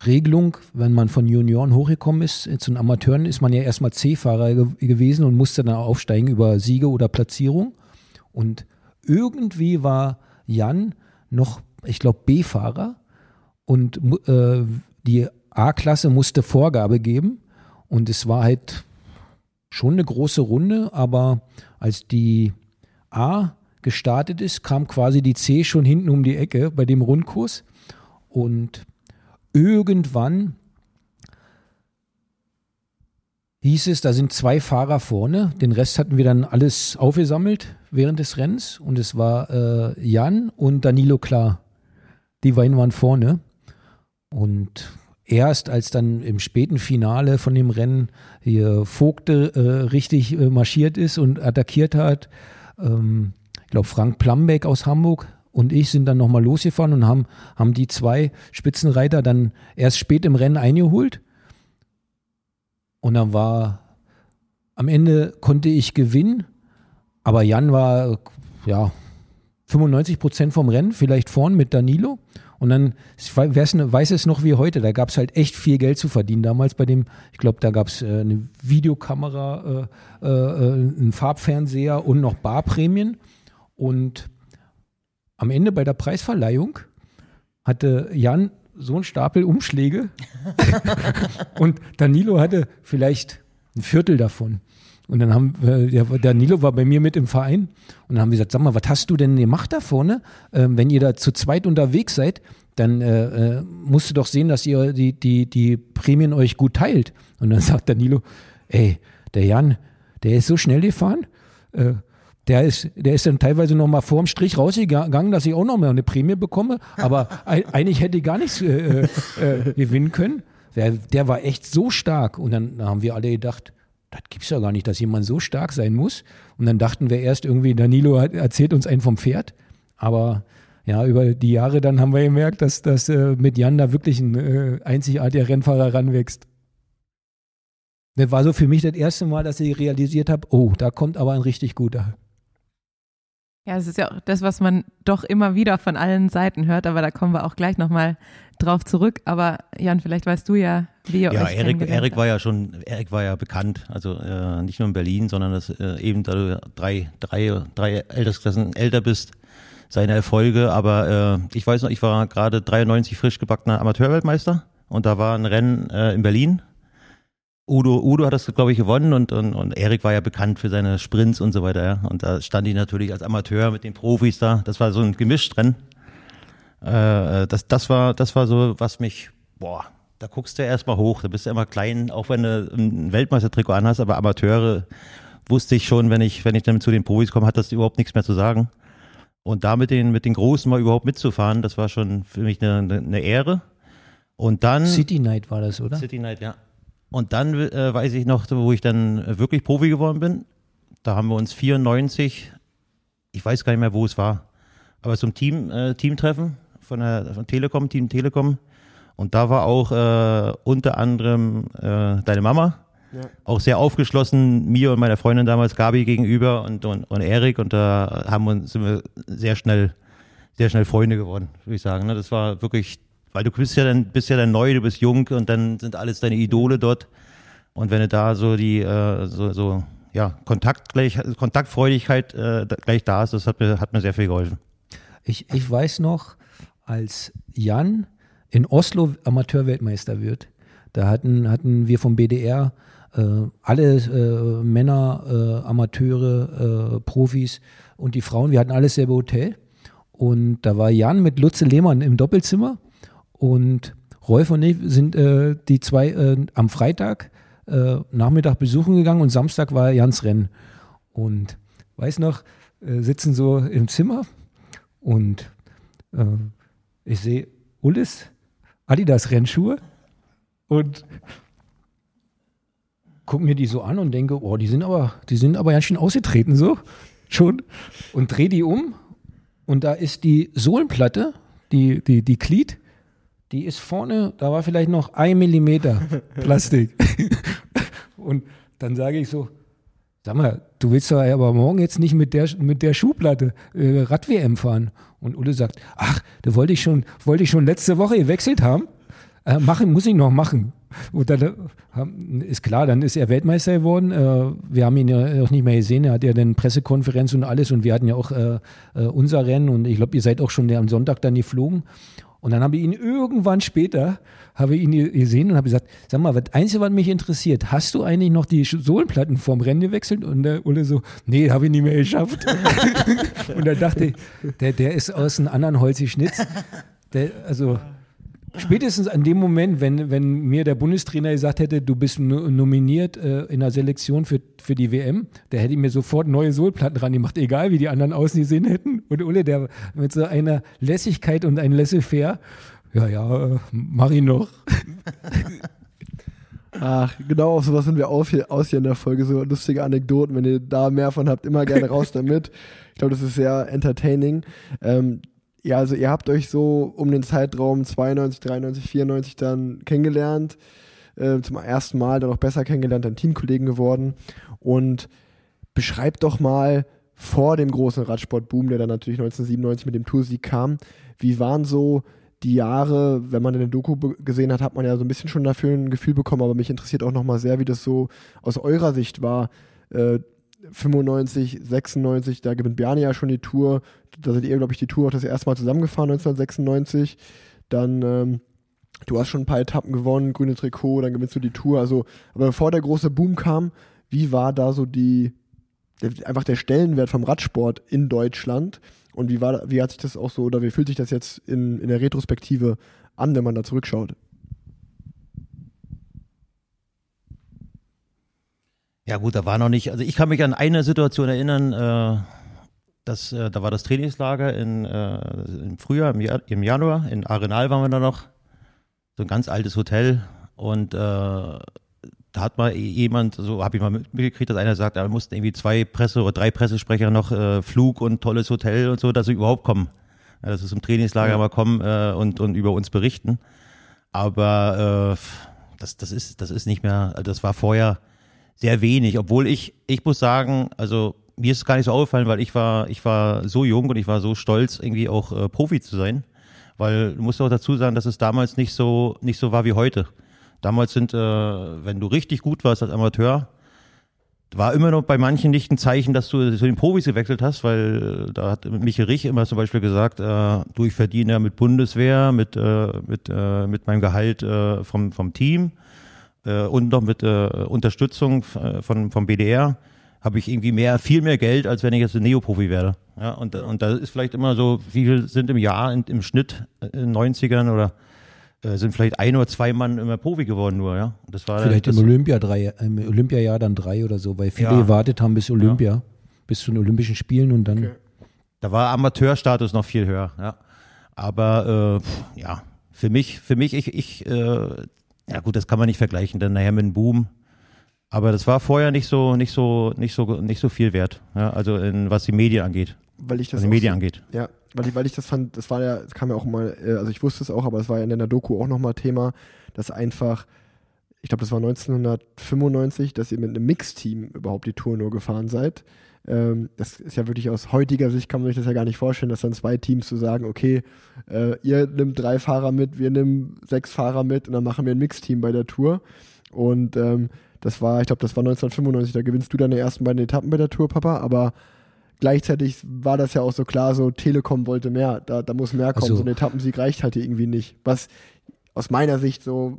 Regelung, wenn man von Junioren hochgekommen ist zu den Amateuren, ist man ja erstmal C-Fahrer ge gewesen und musste dann aufsteigen über Siege oder Platzierung. Und irgendwie war Jan noch, ich glaube, B-Fahrer und äh, die A-Klasse musste Vorgabe geben. Und es war halt schon eine große Runde, aber als die A gestartet ist, kam quasi die C schon hinten um die Ecke bei dem Rundkurs. Und irgendwann hieß es, da sind zwei Fahrer vorne, den Rest hatten wir dann alles aufgesammelt während des Rennens. Und es war äh, Jan und Danilo Klar. Die beiden waren vorne und erst als dann im späten Finale von dem Rennen hier Vogte äh, richtig äh, marschiert ist und attackiert hat, ähm, ich glaube Frank Plambeck aus Hamburg und ich sind dann nochmal losgefahren und haben, haben die zwei Spitzenreiter dann erst spät im Rennen eingeholt. Und dann war, am Ende konnte ich gewinnen, aber Jan war, ja, 95 Prozent vom Rennen, vielleicht vorn mit Danilo. Und dann ich wei- wer's, ne- weiß es noch wie heute, da gab es halt echt viel Geld zu verdienen. Damals bei dem, ich glaube, da gab es äh, eine Videokamera, äh, äh, einen Farbfernseher und noch Barprämien. Und am Ende bei der Preisverleihung hatte Jan so einen Stapel Umschläge und Danilo hatte vielleicht ein Viertel davon. Und dann haben wir, der, Danilo war bei mir mit im Verein und dann haben wir gesagt, sag mal, was hast du denn gemacht da vorne? Ähm, wenn ihr da zu zweit unterwegs seid, dann äh, äh, musst du doch sehen, dass ihr die, die, die Prämien euch gut teilt. Und dann sagt Danilo, ey, der Jan, der ist so schnell gefahren, äh, der ist, der ist dann teilweise noch mal vorm Strich rausgegangen, dass ich auch noch mal eine Prämie bekomme. Aber ei- eigentlich hätte ich gar nichts äh, äh, gewinnen können. Der, der war echt so stark. Und dann haben wir alle gedacht, das gibt's ja gar nicht, dass jemand so stark sein muss. Und dann dachten wir erst irgendwie, Danilo hat, erzählt uns einen vom Pferd. Aber ja, über die Jahre dann haben wir gemerkt, dass, dass äh, mit Jan da wirklich ein äh, einzigartiger Rennfahrer ranwächst. Das war so für mich das erste Mal, dass ich realisiert habe, oh, da kommt aber ein richtig guter. Ja, es ist ja auch das, was man doch immer wieder von allen Seiten hört, aber da kommen wir auch gleich nochmal drauf zurück. Aber Jan, vielleicht weißt du ja, wie ihr Ja, euch Erik, Erik war ja schon, Erik war ja bekannt, also äh, nicht nur in Berlin, sondern dass äh, eben da du drei, drei, drei Altersklassen älter bist, seine Erfolge. Aber äh, ich weiß noch, ich war gerade 93 frisch gebackener Amateurweltmeister und da war ein Rennen äh, in Berlin. Udo, Udo hat das, glaube ich, gewonnen und, und, und Erik war ja bekannt für seine Sprints und so weiter. Ja. Und da stand ich natürlich als Amateur mit den Profis da. Das war so ein Gemischtrennen. Äh, das, das war, das war so, was mich, boah, da guckst du erstmal hoch, da bist du immer klein, auch wenn du ein Weltmeistertrikot anhast, aber Amateure wusste ich schon, wenn ich, wenn ich dann zu den Profis komme, hat das überhaupt nichts mehr zu sagen. Und da mit den, mit den Großen mal überhaupt mitzufahren, das war schon für mich eine, eine Ehre. Und dann. City Night war das, oder? City Night, ja. Und dann äh, weiß ich noch, wo ich dann wirklich Profi geworden bin. Da haben wir uns 94, ich weiß gar nicht mehr, wo es war, aber zum Team, äh, Teamtreffen von der von Telekom, Team Telekom. Und da war auch äh, unter anderem äh, deine Mama, auch sehr aufgeschlossen, mir und meiner Freundin damals, Gabi, gegenüber und, und, und Erik. Und da haben wir, uns- sind wir sehr schnell, sehr schnell Freunde geworden, würde ich sagen. Ne? Das war wirklich, weil du bist ja dann, bist ja dann neu, du bist jung und dann sind alles deine Idole dort. Und wenn du da so die, äh, so, so, ja, Kontakt gleich, Kontaktfreudigkeit äh, gleich da ist, das hat mir, hat mir sehr viel geholfen. Ich, ich weiß noch, als Jan in Oslo Amateurweltmeister wird, da hatten, hatten wir vom BDR äh, alle äh, Männer, äh, Amateure, äh, Profis und die Frauen, wir hatten alles selbe Hotel. Und da war Jan mit Lutze Lehmann im Doppelzimmer und Rolf und ich sind äh, die zwei äh, am Freitag Nachmittag besuchen gegangen und Samstag war Jans Rennen. Und weiß noch, sitzen so im Zimmer und ich sehe Ullis Adidas Rennschuhe und guck mir die so an und denke, oh, die sind aber, die sind aber ganz schön ausgetreten so. Schon. Und drehe die um und da ist die Sohlenplatte, die die die Glied, die ist vorne, da war vielleicht noch ein Millimeter Plastik. Und dann sage ich so, Sag mal, du willst doch aber morgen jetzt nicht mit der, mit der Schuhplatte äh, Rad-WM fahren. Und Ulle sagt, ach, da wollte ich schon, wollte ich schon letzte Woche gewechselt haben. Äh, machen, muss ich noch machen. Und dann äh, ist klar, dann ist er Weltmeister geworden. Äh, wir haben ihn ja auch nicht mehr gesehen. Er hat ja dann Pressekonferenz und alles. Und wir hatten ja auch äh, unser Rennen. Und ich glaube, ihr seid auch schon am Sonntag dann geflogen. Und dann habe ich ihn irgendwann später, habe ich ihn gesehen und habe gesagt, sag mal, das Einzige, was mich interessiert, hast du eigentlich noch die Sohlenplatten vorm Rennen gewechselt? Und der Ulle so, nee, habe ich nicht mehr geschafft. und da dachte ich, der, der ist aus einem anderen Holz geschnitzt. Der, also spätestens an dem Moment, wenn, wenn mir der Bundestrainer gesagt hätte, du bist no nominiert äh, in der Selektion für, für die WM, der hätte ich mir sofort neue Sohlplatten ran gemacht, egal wie die anderen ausgesehen hätten. Und Ulle, der mit so einer Lässigkeit und ein Laissez-faire, ja, ja, äh, mach ihn noch. Ach, genau auf sowas sind wir auf hier, aus hier in der Folge, so lustige Anekdoten. Wenn ihr da mehr von habt, immer gerne raus damit. Ich glaube, das ist sehr entertaining. Ähm, ja, also ihr habt euch so um den Zeitraum 92, 93, 94 dann kennengelernt. Äh, zum ersten Mal dann auch besser kennengelernt, dann Teamkollegen geworden. Und beschreibt doch mal, vor dem großen Radsportboom, der dann natürlich 1997 mit dem Toursieg kam. Wie waren so die Jahre, wenn man in der Doku gesehen hat, hat man ja so ein bisschen schon dafür ein Gefühl bekommen, aber mich interessiert auch nochmal sehr, wie das so aus eurer Sicht war. Äh, 95, 96, da gewinnt Bjarne ja schon die Tour. Da seid ihr, glaube ich, die Tour auch das erste Mal zusammengefahren, 1996. Dann, ähm, du hast schon ein paar Etappen gewonnen, grüne Trikot, dann gewinnst du die Tour. Also, aber bevor der große Boom kam, wie war da so die, der, einfach der Stellenwert vom Radsport in Deutschland? Und wie war, wie hat sich das auch so, oder wie fühlt sich das jetzt in, in der Retrospektive an, wenn man da zurückschaut? Ja gut, da war noch nicht, also ich kann mich an eine Situation erinnern, äh, dass, äh, da war das Trainingslager in, äh, im Frühjahr, im, Ja- im Januar, in Arenal waren wir da noch, so ein ganz altes Hotel und äh, da hat mal jemand, so habe ich mal mitgekriegt, dass einer sagt, da mussten irgendwie zwei Presse- oder drei Pressesprecher noch äh, Flug und tolles Hotel und so, dass sie überhaupt kommen. Ja, dass sie zum Trainingslager mal kommen äh, und, und über uns berichten. Aber äh, das, das, ist, das ist nicht mehr, also das war vorher sehr wenig, obwohl ich, ich muss sagen, also mir ist es gar nicht so aufgefallen, weil ich war, ich war so jung und ich war so stolz, irgendwie auch äh, Profi zu sein. Weil du musst auch dazu sagen, dass es damals nicht so, nicht so war wie heute. Damals sind, äh, wenn du richtig gut warst als Amateur, war immer noch bei manchen nicht ein Zeichen, dass du zu den Profis gewechselt hast, weil äh, da hat Michael Rich immer zum Beispiel gesagt, äh, du, ich verdiene ja mit Bundeswehr, mit, äh, mit, äh, mit meinem Gehalt äh, vom, vom Team äh, und noch mit äh, Unterstützung äh, von, vom BDR habe ich irgendwie mehr, viel mehr Geld, als wenn ich jetzt ein Neoprofi werde. Ja, und, und da ist vielleicht immer so, wie viel sind im Jahr in, im Schnitt äh, in den 90ern oder äh, sind vielleicht ein oder zwei Mann immer Profi geworden nur, ja. Das war Vielleicht das, im Olympia drei, im Olympiajahr dann drei oder so, weil viele Ja. gewartet haben bis Olympia, bis zu den Olympischen Spielen und dann. Okay. Da war Amateurstatus noch viel höher, ja. Aber äh, pff, ja, für mich, für mich, ich, ich, äh, ja gut, das kann man nicht vergleichen, dann nachher mit dem Boom. Aber das war vorher nicht so, nicht so, nicht so, nicht so viel wert, ja, also in, was die Medien angeht, Weil ich das was die Medien so- angeht. Ja, weil ich, weil ich das fand, das war ja, das kam ja auch mal, äh, also ich wusste es auch, aber es war ja in der Doku auch nochmal Thema, dass einfach, ich glaube, das war 1995, dass ihr mit einem Mixteam überhaupt die Tour nur gefahren seid. Ähm, das ist ja wirklich aus heutiger Sicht, kann man sich das ja gar nicht vorstellen, dass dann zwei Teams zu sagen, okay, äh, ihr nimmt drei Fahrer mit, wir nehmen sechs Fahrer mit und dann machen wir ein Mixteam bei der Tour. Und ähm, das war, ich glaube, das war 1995, da gewinnst du deine ersten beiden Etappen bei der Tour, Papa, aber gleichzeitig war das ja auch so klar, so Telekom wollte mehr, da, da muss mehr kommen, Also- so ein Etappensieg reicht halt irgendwie nicht. Was aus meiner Sicht so,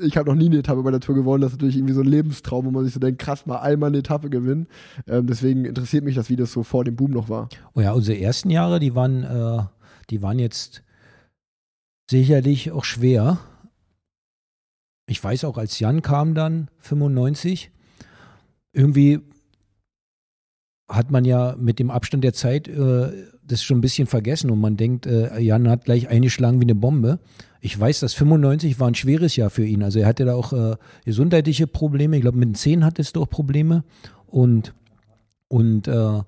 ich habe noch nie eine Etappe bei der Tour gewonnen, das ist natürlich irgendwie so ein Lebenstraum, wo man sich so denkt, krass, mal einmal eine Etappe gewinnen. Ähm, deswegen interessiert mich das, wie das so vor dem Boom noch war. Oh ja, unsere ersten Jahre, die waren, äh, die waren jetzt sicherlich auch schwer. Ich weiß auch, als Jan kam dann, 95, irgendwie hat man ja mit dem Abstand der Zeit äh, das schon ein bisschen vergessen und man denkt, äh, Jan hat gleich eingeschlagen wie eine Bombe. Ich weiß, dass 95 war ein schweres Jahr für ihn. Also er hatte da auch äh, gesundheitliche Probleme. Ich glaube, mit den Zehen hattest du auch Probleme. Und, und äh,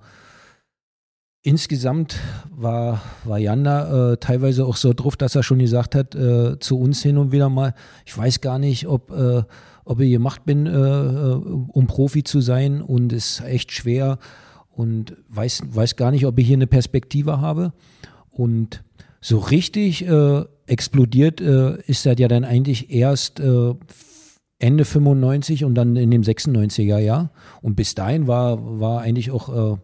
insgesamt war, war Jan da äh, teilweise auch so drauf, dass er schon gesagt hat, äh, zu uns hin und wieder mal, ich weiß gar nicht, ob, äh, ob ich gemacht bin, äh, um Profi zu sein und es ist echt schwer und weiß, weiß gar nicht, ob ich hier eine Perspektive habe. Und so richtig äh, explodiert äh, ist das ja dann eigentlich erst äh, Ende 95 und dann in dem 96er Jahr. Und bis dahin war, war eigentlich auch äh,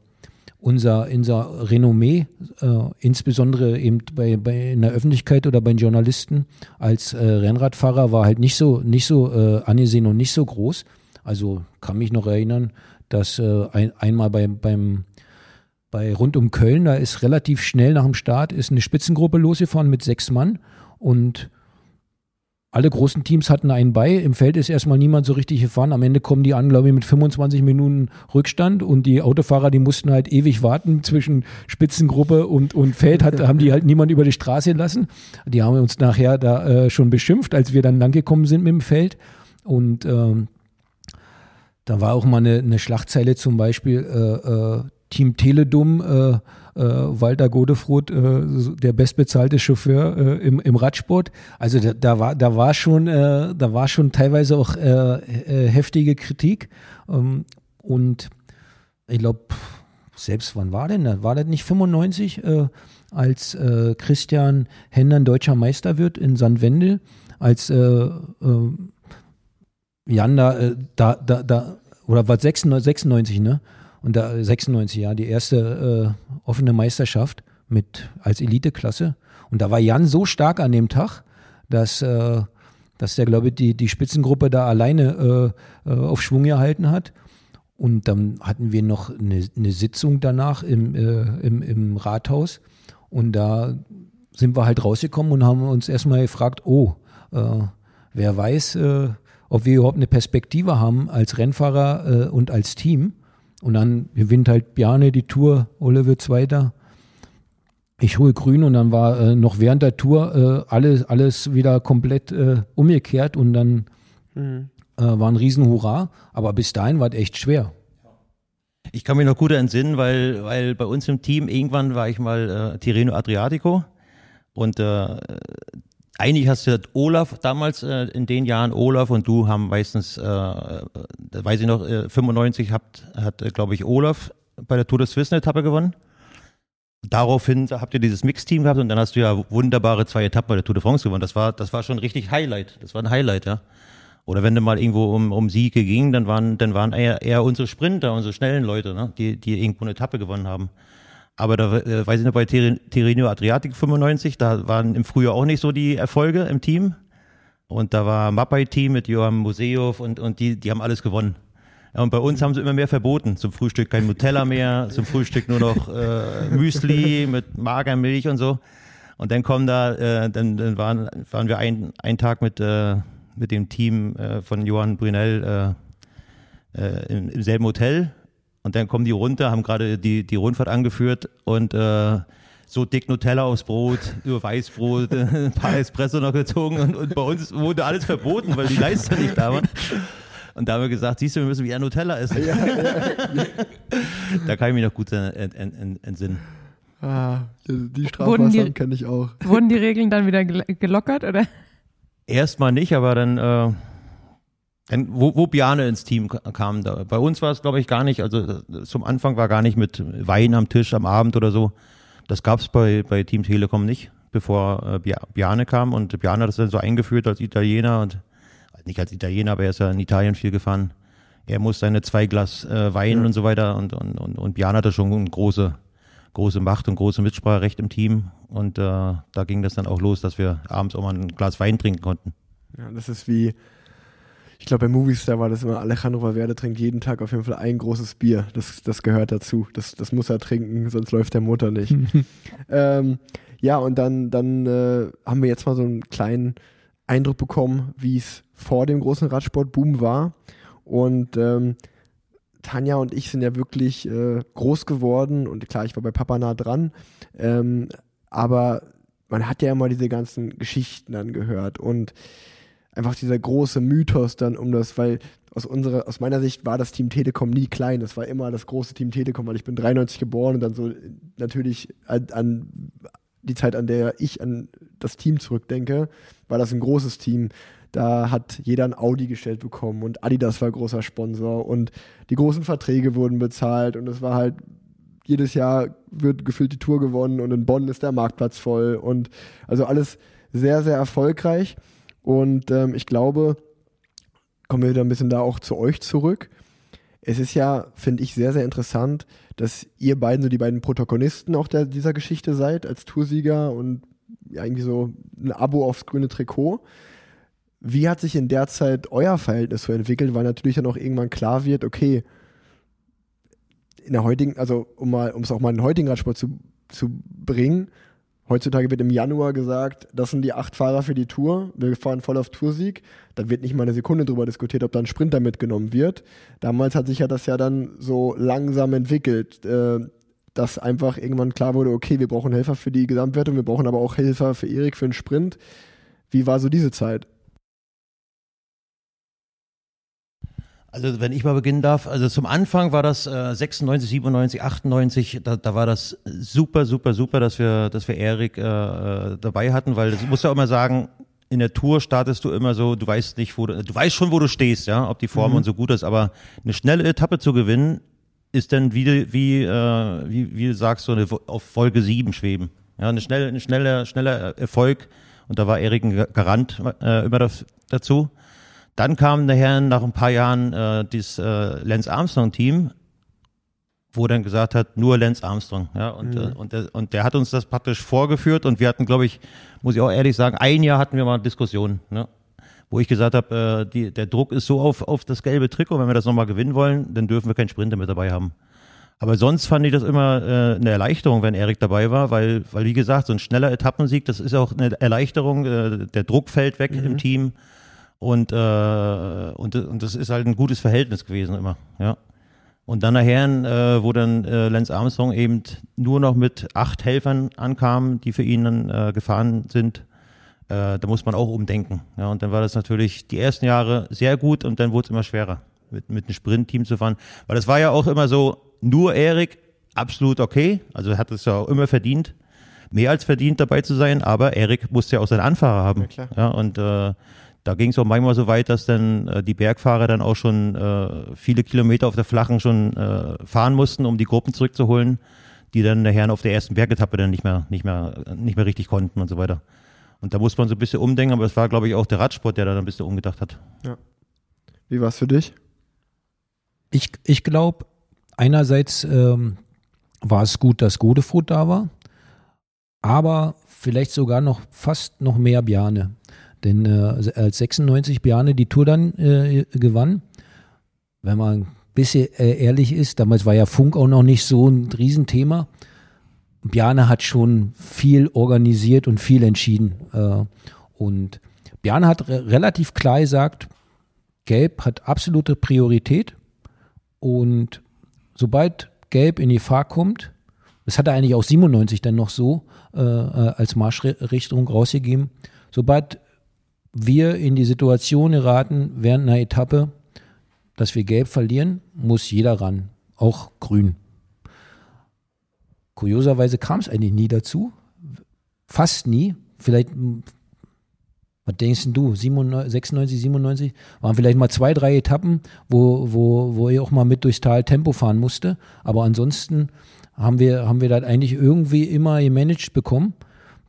unser, unser Renommee, äh, insbesondere eben bei, bei in der Öffentlichkeit oder bei den Journalisten als äh, Rennradfahrer war halt nicht so, nicht so äh, angesehen und nicht so groß. Also kann mich noch erinnern, dass ein, einmal bei, beim bei rund um Köln, da ist relativ schnell nach dem Start ist eine Spitzengruppe losgefahren mit sechs Mann und alle großen Teams hatten einen bei. Im Feld ist erstmal niemand so richtig gefahren. Am Ende kommen die an, glaube ich, mit 25 Minuten Rückstand und die Autofahrer, die mussten halt ewig warten zwischen Spitzengruppe und, und Feld, hat, haben die halt niemand über die Straße lassen. Die haben uns nachher da äh, schon beschimpft, als wir dann langgekommen sind mit dem Feld. Und ähm, da war auch mal eine, eine Schlagzeile zum Beispiel, äh, äh, Team Teledum, äh, äh, Walter Godefroth, äh, der bestbezahlte Chauffeur äh, im, im Radsport. Also da, da war, da war schon, äh, da war schon teilweise auch äh, äh, heftige Kritik. Ähm, und ich glaube, selbst wann war denn das? War das nicht 95, äh, als äh, Christian Hendern deutscher Meister wird in Sandwendel, als äh, äh, Jan da, äh, da, da, da, oder was 96, 96, ne? Und da 96, ja, die erste äh, offene Meisterschaft mit als Eliteklasse. Und da war Jan so stark an dem Tag, dass, äh, dass der, glaube ich, die, die Spitzengruppe da alleine äh, äh, auf Schwung gehalten hat. Und dann hatten wir noch eine, eine Sitzung danach im, äh, im, im Rathaus. Und da sind wir halt rausgekommen und haben uns erstmal gefragt, oh, äh, wer weiß, ob wir überhaupt eine Perspektive haben als Rennfahrer und als Team. Und dann gewinnt halt Bjarne die Tour, Ole wird Zweiter. Ich hole grün und dann war äh, noch während der Tour äh, alles, alles wieder komplett äh, umgekehrt und dann Mhm. äh, war ein Riesenhurra. Aber bis dahin war es echt schwer. Ich kann mich noch gut entsinnen, weil, weil bei uns im Team irgendwann war ich mal äh, Tirreno Adriatico und äh, eigentlich hast du Olaf damals äh, in den Jahren Olaf und du haben meistens, äh, äh, weiß ich noch, äh, 95 habt, hat, äh, glaube ich, Olaf bei der Tour de Suisse eine Etappe gewonnen. Daraufhin habt ihr dieses Mixteam gehabt und dann hast du ja wunderbare zwei Etappen bei der Tour de France gewonnen. Das war, das war schon richtig Highlight. Das war ein Highlight, ja. Oder wenn du mal irgendwo um, um Siege ging, dann waren, dann waren eher, eher unsere Sprinter, unsere schnellen Leute, ne, die, die irgendwo eine Etappe gewonnen haben. Aber da äh, weiß ich noch, bei Tir- Tirreno Adriatic 95, da waren im Frühjahr auch nicht so die Erfolge im Team. Und da war Mappai-Team mit Johann Museov und, und die, die haben alles gewonnen. Ja, und bei uns haben sie immer mehr verboten. Zum Frühstück kein Nutella mehr, zum Frühstück nur noch äh, Müsli mit Magermilch und so. Und dann kommen da, äh, dann, dann waren, waren wir ein, einen Tag mit, äh, mit dem Team äh, von Johann Brunel äh, äh, im, im selben Hotel. Und dann kommen die runter, haben gerade die, die Rundfahrt angeführt und äh, so dick Nutella aufs Brot, über Weißbrot, ein paar Espresso noch gezogen und, und bei uns wurde alles verboten, weil die Leistung nicht da war. Und da haben wir gesagt, siehst du, wir müssen wieder Nutella essen. da kann ich mich noch gut ent, ent, ent, entsinnen. Ah, die Strafmaßnahmen kenne ich auch. Wurden die Regeln dann wieder gel- gelockert oder? Erstmal nicht, aber dann, äh, dann wo, wo Bjarne ins Team ka- kam, da, bei uns war es, glaube ich, gar nicht, also äh, zum Anfang war gar nicht mit Wein am Tisch am Abend oder so. Das gab es bei, bei Team Telekom nicht, bevor äh, Bjarne kam und Bjarne hat das dann so eingeführt als Italiener und nicht als Italiener, aber er ist ja in Italien viel gefahren. Er muss seine zwei Glas äh, Wein und so weiter und, und, und, und Bjarne hatte schon eine große, große Macht und große Mitspracherecht im Team und äh, da ging das dann auch los, dass wir abends auch mal ein Glas Wein trinken konnten. Ja, das ist wie, ich glaube bei Movistar war das immer, Alejandro Valverde trinkt jeden Tag auf jeden Fall ein großes Bier. Das, das gehört dazu. Das, das muss er trinken, sonst läuft der Motor nicht. ähm, ja, und dann, dann äh, haben wir jetzt mal so einen kleinen Eindruck bekommen, wie es vor dem großen Radsportboom war. Und ähm, Tanja und ich sind ja wirklich äh, groß geworden und klar, ich war bei Papa nah dran, ähm, aber man hat ja immer diese ganzen Geschichten dann gehört und einfach dieser große Mythos dann um das, weil aus unserer, aus meiner Sicht war das Team Telekom nie klein, das war immer das große Team Telekom, weil ich bin 93 geboren und dann so natürlich an, an die Zeit, an der ich an das Team zurückdenke, war das ein großes Team. Da hat jeder ein Audi gestellt bekommen und Adidas war großer Sponsor und die großen Verträge wurden bezahlt und es war halt jedes Jahr wird gefühlt die Tour gewonnen und in Bonn ist der Marktplatz voll und also alles sehr, sehr erfolgreich und ähm, ich glaube, kommen wir wieder ein bisschen da auch zu euch zurück. Es ist ja, finde ich, sehr, sehr interessant, dass ihr beiden so die beiden Protagonisten auch der, dieser Geschichte seid, als Toursieger und ja, irgendwie so ein Abo aufs grüne Trikot. Wie hat sich in der Zeit euer Verhältnis so entwickelt, weil natürlich dann auch irgendwann klar wird, okay, in der heutigen, also um mal, um es auch mal in den heutigen Radsport zu, zu bringen, heutzutage wird im Januar gesagt, das sind die acht Fahrer für die Tour, wir fahren voll auf Toursieg, da wird nicht mal eine Sekunde drüber diskutiert, ob da ein Sprinter mitgenommen wird. Damals hat sich ja das ja dann so langsam entwickelt, äh, dass einfach irgendwann klar wurde, okay, wir brauchen Helfer für die Gesamtwertung, wir brauchen aber auch Helfer für Erik für den Sprint. Wie war so diese Zeit? Also wenn ich mal beginnen darf, also zum Anfang war das äh, 96, 97, 98, da, da war das super, super, super, dass wir, dass wir Erik äh, äh, dabei hatten, weil das muss ja immer sagen, in der Tour startest du immer so, du weißt nicht, wo du, du weißt schon, wo du stehst, ja, ob die Form und so gut ist, aber eine schnelle Etappe zu gewinnen, ist dann wie, wie, äh, wie, wie du sagst, so eine, auf Folge 7 schweben. Ja, eine schnelle, ein schneller, schneller Erfolg. Und da war Erik ein Garant äh, immer das, dazu. Dann kam nachher nach ein paar Jahren äh, dieses äh, Lance Armstrong Team, wo dann gesagt hat, nur Lance Armstrong. Ja, und, Mhm. äh, und, der, und der hat uns das praktisch vorgeführt und wir hatten, glaube ich, muss ich auch ehrlich sagen, ein Jahr hatten wir mal Diskussionen, ne? wo ich gesagt habe, äh, die, der Druck ist so auf, auf das gelbe Trikot, wenn wir das nochmal gewinnen wollen, dann dürfen wir keinen Sprinter mit dabei haben. Aber sonst fand ich das immer äh, eine Erleichterung, wenn Erik dabei war, weil, weil wie gesagt, so ein schneller Etappensieg, das ist auch eine Erleichterung, äh, der Druck fällt weg im Team und, äh, und, und das ist halt ein gutes Verhältnis gewesen immer, ja. Und dann nachher, äh, wo dann äh, Lance Armstrong eben nur noch mit acht Helfern ankam, die für ihn dann äh, gefahren sind, äh, da muss man auch umdenken. Ja, und dann war das natürlich die ersten Jahre sehr gut und dann wurde es immer schwerer, mit, mit einem Sprintteam zu fahren. Weil das war ja auch immer so, nur Erik, absolut okay. Also er hat es ja auch immer verdient, mehr als verdient dabei zu sein, aber Erik musste ja auch seinen Anfahrer haben. Ja, klar. Ja, und äh, da ging es auch manchmal so weit, dass dann äh, die Bergfahrer dann auch schon äh, viele Kilometer auf der Flachen schon äh, fahren mussten, um die Gruppen zurückzuholen, die dann nachher auf der ersten Bergetappe dann nicht mehr, nicht mehr, nicht mehr richtig konnten und so weiter. Und da muss man so ein bisschen umdenken, aber es war, glaube ich, auch der Radsport, der da ein bisschen umgedacht hat. Wie war es für dich? Ich, ich glaube, einerseits ähm, war es gut, dass Godefroth da war, aber vielleicht sogar noch fast noch mehr Bjarne. Denn äh, als 96 Bjarne die Tour dann äh, gewann, wenn man ein bisschen äh, ehrlich ist, damals war ja Funk auch noch nicht so ein Riesenthema. Bjarne hat schon viel organisiert und viel entschieden. Äh, und Bjarne hat re relativ klar gesagt, Gelb hat absolute Priorität. Und sobald Gelb in die Fahrt kommt, das hat er eigentlich auch 97 dann noch so äh, äh, als Marschrichtung rausgegeben, sobald wir in die Situation geraten während einer Etappe, dass wir Gelb verlieren, muss jeder ran, auch Grün. Kurioserweise kam es eigentlich nie dazu, fast nie. Vielleicht, was denkst du, 97, 96, 97, waren vielleicht mal zwei, drei Etappen, wo, wo, wo ich auch mal mit durchs Tal Tempo fahren musste. Aber ansonsten haben wir, haben wir das eigentlich irgendwie immer gemanagt bekommen,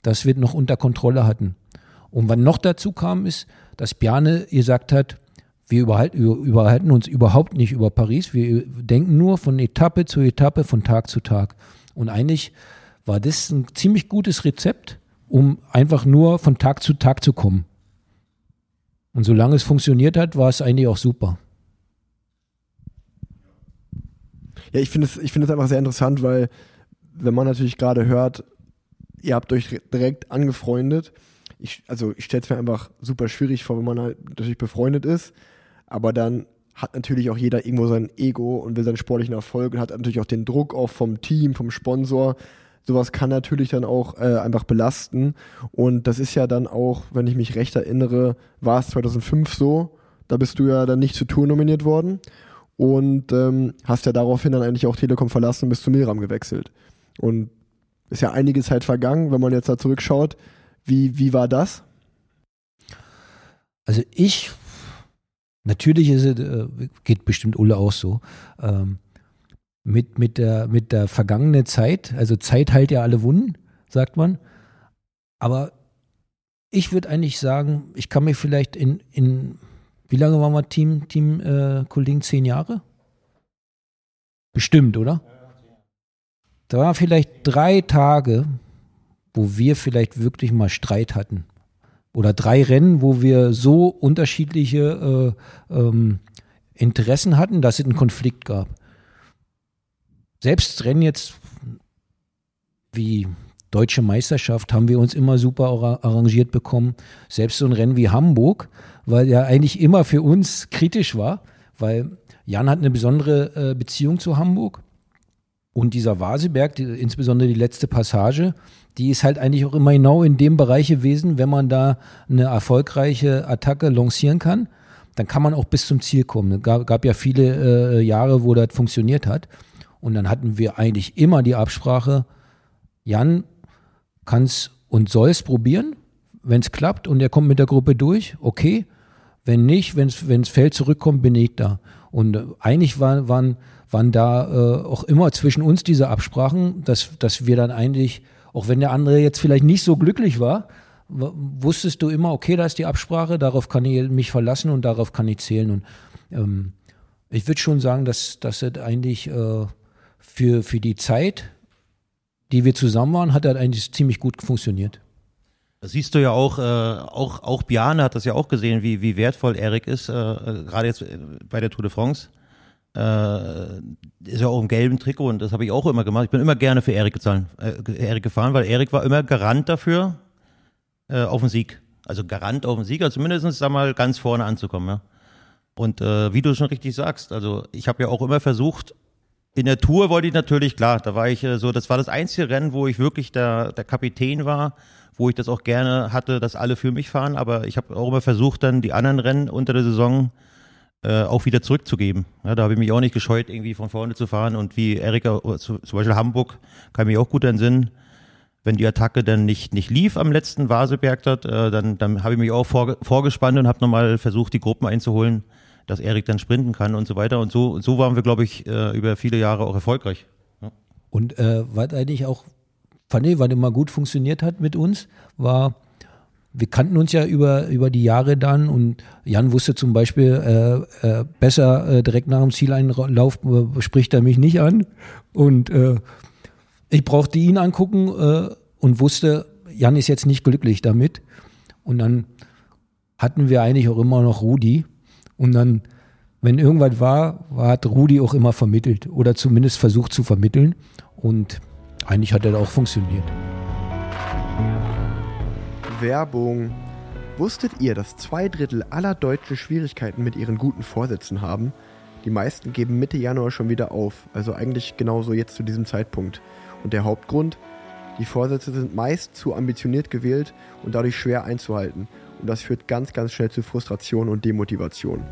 dass wir noch unter Kontrolle hatten. Und was noch dazu kam, ist, dass Bjarne gesagt hat, wir überhalten, über- überhalten uns überhaupt nicht über Paris. Wir denken nur von Etappe zu Etappe, von Tag zu Tag. Und eigentlich war das ein ziemlich gutes Rezept, um einfach nur von Tag zu Tag zu kommen. Und solange es funktioniert hat, war es eigentlich auch super. Ja, ich finde es, ich finde es einfach sehr interessant, weil wenn man natürlich gerade hört, ihr habt euch direkt angefreundet. Ich, also ich stelle es mir einfach super schwierig vor, wenn man halt natürlich befreundet ist, aber dann hat natürlich auch jeder irgendwo sein Ego und will seinen sportlichen Erfolg und hat natürlich auch den Druck auch vom Team, vom Sponsor. Sowas kann natürlich dann auch äh, einfach belasten. Und das ist ja dann auch, wenn ich mich recht erinnere, war es 2005 so. Da bist du ja dann nicht zur Tour nominiert worden und ähm, hast ja daraufhin dann eigentlich auch Telekom verlassen und bist zu Milram gewechselt. Und ist ja einige Zeit vergangen, wenn man jetzt da zurückschaut. Wie, wie war das? Also ich, natürlich ist es, äh, geht bestimmt Ulle auch so, ähm, mit, mit, der, mit der vergangenen Zeit, also Zeit heilt ja alle Wunden, sagt man. Aber ich würde eigentlich sagen, ich kann mich vielleicht in, in wie lange waren wir Team, Team äh, Kollegen? Zehn Jahre? Bestimmt, oder? Da waren vielleicht drei Tage, wo wir vielleicht wirklich mal Streit hatten oder drei Rennen, wo wir so unterschiedliche äh, ähm, Interessen hatten, dass es einen Konflikt gab. Selbst Rennen jetzt wie deutsche Meisterschaft haben wir uns immer super arra- arrangiert bekommen. Selbst so ein Rennen wie Hamburg, weil ja eigentlich immer für uns kritisch war, weil Jan hat eine besondere äh, Beziehung zu Hamburg. Und dieser Vaseberg, die, insbesondere die letzte Passage, die ist halt eigentlich auch immer genau in dem Bereich gewesen, wenn man da eine erfolgreiche Attacke lancieren kann, dann kann man auch bis zum Ziel kommen. Es gab, gab ja viele äh, Jahre, wo das funktioniert hat. Und dann hatten wir eigentlich immer die Absprache, Jan kann's und soll's probieren, wenn es klappt und er kommt mit der Gruppe durch, okay. Wenn nicht, wenn es Feld zurückkommt, bin ich da. Und äh, eigentlich war, waren, waren da äh, auch immer zwischen uns diese Absprachen, dass, dass wir dann eigentlich, auch wenn der andere jetzt vielleicht nicht so glücklich war, wusstest du immer, okay, da ist die Absprache, darauf kann ich mich verlassen und darauf kann ich zählen. Und ähm, ich würde schon sagen, dass, dass das eigentlich äh, für, für die Zeit, die wir zusammen waren, hat das eigentlich ziemlich gut funktioniert. Das siehst du ja auch, äh, auch, auch Biane hat das ja auch gesehen, wie, wie wertvoll Erik ist, äh, äh, gerade jetzt äh, bei der Tour de France. Äh, ist ja auch im gelben Trikot und das habe ich auch immer gemacht. Ich bin immer gerne für Erik gezahlt, äh, Erik gefahren, weil Erik war immer Garant dafür äh, auf den Sieg. Also Garant auf den Sieg, also zumindest sag mal ganz vorne anzukommen, ja. Und äh, wie du schon richtig sagst, also ich habe ja auch immer versucht, in der Tour wollte ich natürlich, klar, da war ich äh, so, das war das einzige Rennen, wo ich wirklich der, der Kapitän war, wo ich das auch gerne hatte, dass alle für mich fahren, aber ich habe auch immer versucht, dann die anderen Rennen unter der Saison äh, auch wieder zurückzugeben. Ja, da habe ich mich auch nicht gescheut, irgendwie von vorne zu fahren und wie Erika, äh, zu- zum Beispiel Hamburg, kann ich mich auch gut entsinnen, wenn die Attacke dann nicht, nicht lief am letzten Vaseberg dort, äh, dann, dann habe ich mich auch vorge vorgespannt und habe nochmal versucht, die Gruppen einzuholen, dass Erik dann sprinten kann und so weiter. Und so, so waren wir, glaube ich, äh, über viele Jahre auch erfolgreich. Und äh, was eigentlich auch, fand ich, was immer gut funktioniert hat mit uns, war, wir kannten uns ja über, über die Jahre dann und Jan wusste zum Beispiel, äh, äh, besser äh, direkt nach dem Zieleinlauf äh, spricht er mich nicht an. Und äh, ich brauchte ihn angucken äh, und wusste, Jan ist jetzt nicht glücklich damit. Und dann hatten wir eigentlich auch immer noch Rudi. Und dann, wenn irgendwas war, war hat Rudi auch immer vermittelt oder zumindest versucht zu vermitteln. Und eigentlich hat das auch funktioniert. Werbung. Wusstet ihr, dass zwei Drittel aller Deutschen Schwierigkeiten mit ihren guten Vorsätzen haben? Die meisten geben Mitte Januar schon wieder auf, also eigentlich genauso jetzt zu diesem Zeitpunkt. Und der Hauptgrund? Die Vorsätze sind meist zu ambitioniert gewählt und dadurch schwer einzuhalten. Und das führt ganz, ganz schnell zu Frustration und Demotivation.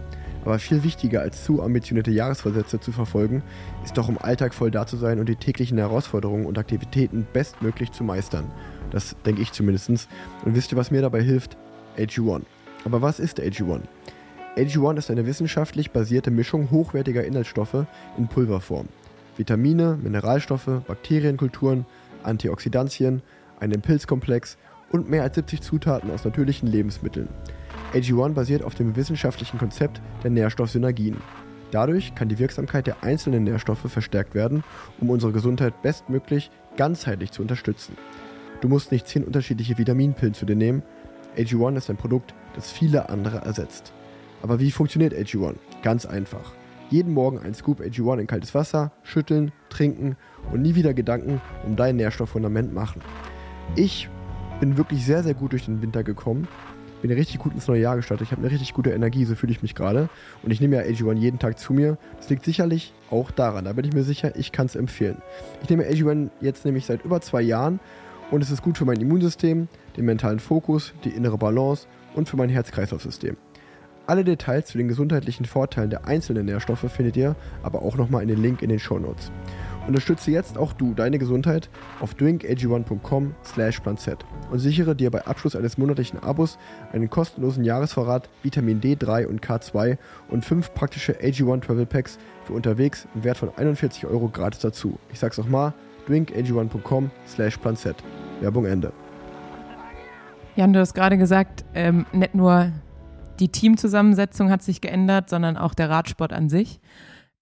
Aber viel wichtiger als zu ambitionierte Jahresvorsätze zu verfolgen, ist doch im Alltag voll da zu sein und die täglichen Herausforderungen und Aktivitäten bestmöglich zu meistern. Das denke ich zumindest. Und wisst ihr, was mir dabei hilft? AG1. Aber was ist AG1? AG1 ist eine wissenschaftlich basierte Mischung hochwertiger Inhaltsstoffe in Pulverform. Vitamine, Mineralstoffe, Bakterienkulturen, Antioxidantien, ein Impulskomplex und mehr als 70 Zutaten aus natürlichen Lebensmitteln. AG1 basiert auf dem wissenschaftlichen Konzept der Nährstoffsynergien. Dadurch kann die Wirksamkeit der einzelnen Nährstoffe verstärkt werden, um unsere Gesundheit bestmöglich ganzheitlich zu unterstützen. Du musst nicht 10 unterschiedliche Vitaminpillen zu dir nehmen. AG1 ist ein Produkt, das viele andere ersetzt. Aber wie funktioniert AG1? Ganz einfach. Jeden Morgen ein Scoop AG1 in kaltes Wasser, schütteln, trinken und nie wieder Gedanken um dein Nährstofffundament machen. Ich bin wirklich sehr, sehr gut durch den Winter gekommen. Bin richtig gut ins neue Jahr gestartet. Ich habe eine richtig gute Energie, so fühle ich mich gerade. Und ich nehme ja AG1 jeden Tag zu mir. Das liegt sicherlich auch daran. Da bin ich mir sicher, ich kann es empfehlen. Ich nehme AG1 jetzt nämlich seit über zwei Jahren und es ist gut für mein Immunsystem, den mentalen Fokus, die innere Balance und für mein Herz-Kreislauf-System. Alle Details zu den gesundheitlichen Vorteilen der einzelnen Nährstoffe findet ihr aber auch nochmal in den Link in den Shownotes. Unterstütze jetzt auch du deine Gesundheit auf drinkag1.com slash und sichere dir bei Abschluss eines monatlichen Abos einen kostenlosen Jahresvorrat Vitamin D3 und K2 und fünf praktische AG1 Travel Packs für unterwegs im Wert von 41 Euro gratis dazu. Ich sag's auch mal, drinkag1.com slash planzett. Werbung Ende. Jan, du hast gerade gesagt, ähm, nicht nur die Teamzusammensetzung hat sich geändert, sondern auch der Radsport an sich.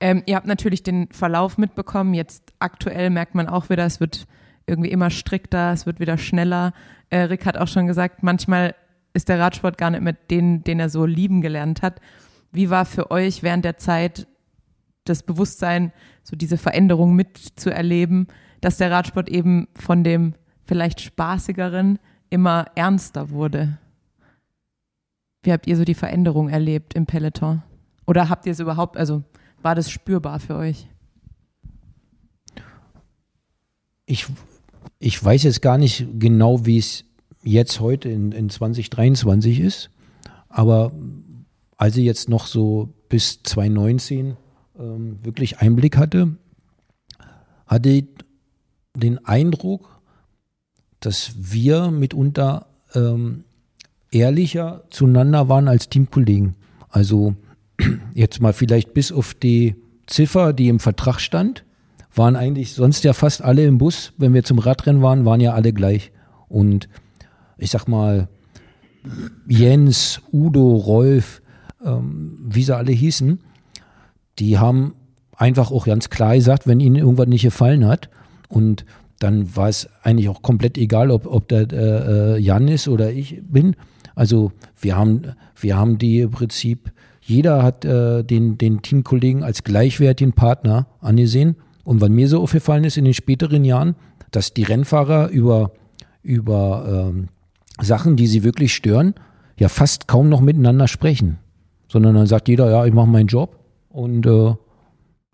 Ähm, ihr habt natürlich den Verlauf mitbekommen. Jetzt aktuell merkt man auch wieder, es wird irgendwie immer strikter, es wird wieder schneller. Äh, Rick hat auch schon gesagt, manchmal ist der Radsport gar nicht mit den, den er so lieben gelernt hat. Wie war für euch während der Zeit das Bewusstsein, so diese Veränderung mitzuerleben, dass der Radsport eben von dem vielleicht spaßigeren immer ernster wurde? Wie habt ihr so die Veränderung erlebt im Peloton? Oder habt ihr es überhaupt, also war das spürbar für euch? Ich, ich weiß jetzt gar nicht genau, wie es jetzt heute in, in 2023 ist, aber als ich jetzt noch so bis 2019 ähm, wirklich Einblick hatte, hatte ich den Eindruck, dass wir mitunter ähm, ehrlicher zueinander waren als Teamkollegen. Also jetzt mal vielleicht bis auf die Ziffer, die im Vertrag stand, waren eigentlich sonst ja fast alle im Bus. Wenn wir zum Radrennen waren, waren ja alle gleich. Und ich sag mal, Jens, Udo, Rolf, ähm, wie sie alle hießen, die haben einfach auch ganz klar gesagt, wenn ihnen irgendwas nicht gefallen hat. Und dann war es eigentlich auch komplett egal, ob, ob der äh, Jan ist oder ich bin. Also wir haben, wir haben die im Prinzip, jeder hat äh, den, den Teamkollegen als gleichwertigen Partner angesehen. Und was mir so aufgefallen ist in den späteren Jahren, dass die Rennfahrer über, über ähm, Sachen, die sie wirklich stören, ja fast kaum noch miteinander sprechen. Sondern dann sagt jeder, ja, ich mache meinen Job und äh,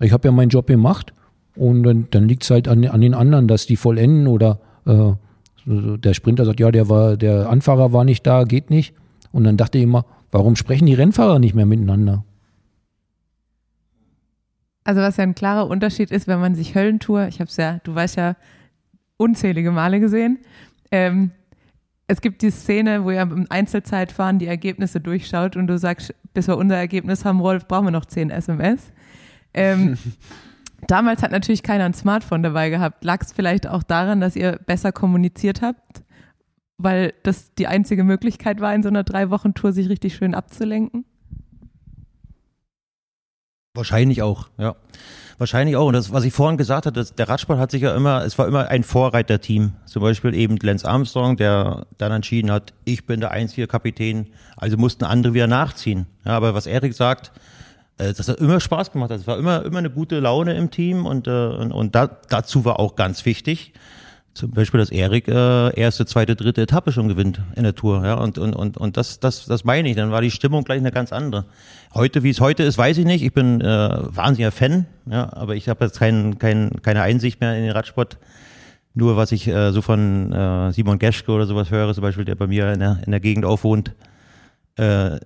ich habe ja meinen Job gemacht und dann, dann liegt es halt an, an den anderen, dass die vollenden oder äh, der Sprinter sagt, ja, der war, der Anfahrer war nicht da, geht nicht. Und dann dachte ich immer, warum sprechen die Rennfahrer nicht mehr miteinander? Also was ja ein klarer Unterschied ist, wenn man sich Höllentour, ich habe es ja, du weißt ja, unzählige Male gesehen. Ähm, es gibt die Szene, wo ihr im Einzelzeitfahren die Ergebnisse durchschaut und du sagst, bis wir unser Ergebnis haben, Rolf, brauchen wir noch 10 SMS. Ähm, damals hat natürlich keiner ein Smartphone dabei gehabt. Lag es vielleicht auch daran, dass ihr besser kommuniziert habt, weil das die einzige Möglichkeit war, in so einer Drei-Wochen-Tour sich richtig schön abzulenken? Wahrscheinlich auch, ja. Wahrscheinlich auch. Und das, was ich vorhin gesagt hatte, der Radsport hat sich ja immer, es war immer ein Vorreiterteam. Zum Beispiel eben Lance Armstrong, der dann entschieden hat, ich bin der einzige Kapitän, also mussten andere wieder nachziehen. Ja, aber was Erik sagt, das hat immer Spaß gemacht. Es war immer, immer eine gute Laune im Team und, äh, und, und da, dazu war auch ganz wichtig, zum Beispiel, dass Erik äh, erste, zweite, dritte Etappe schon gewinnt in der Tour. Ja, und, und, und, und das, das, das meine ich. Dann war die Stimmung gleich eine ganz andere. Heute, wie es heute ist, weiß ich nicht. Ich bin äh, wahnsinniger Fan, ja, aber ich habe jetzt kein, kein, keine Einsicht mehr in den Radsport. Nur was ich äh, so von äh, Simon Geschke oder sowas höre, zum Beispiel, der bei mir in der, in der Gegend aufwohnt, äh,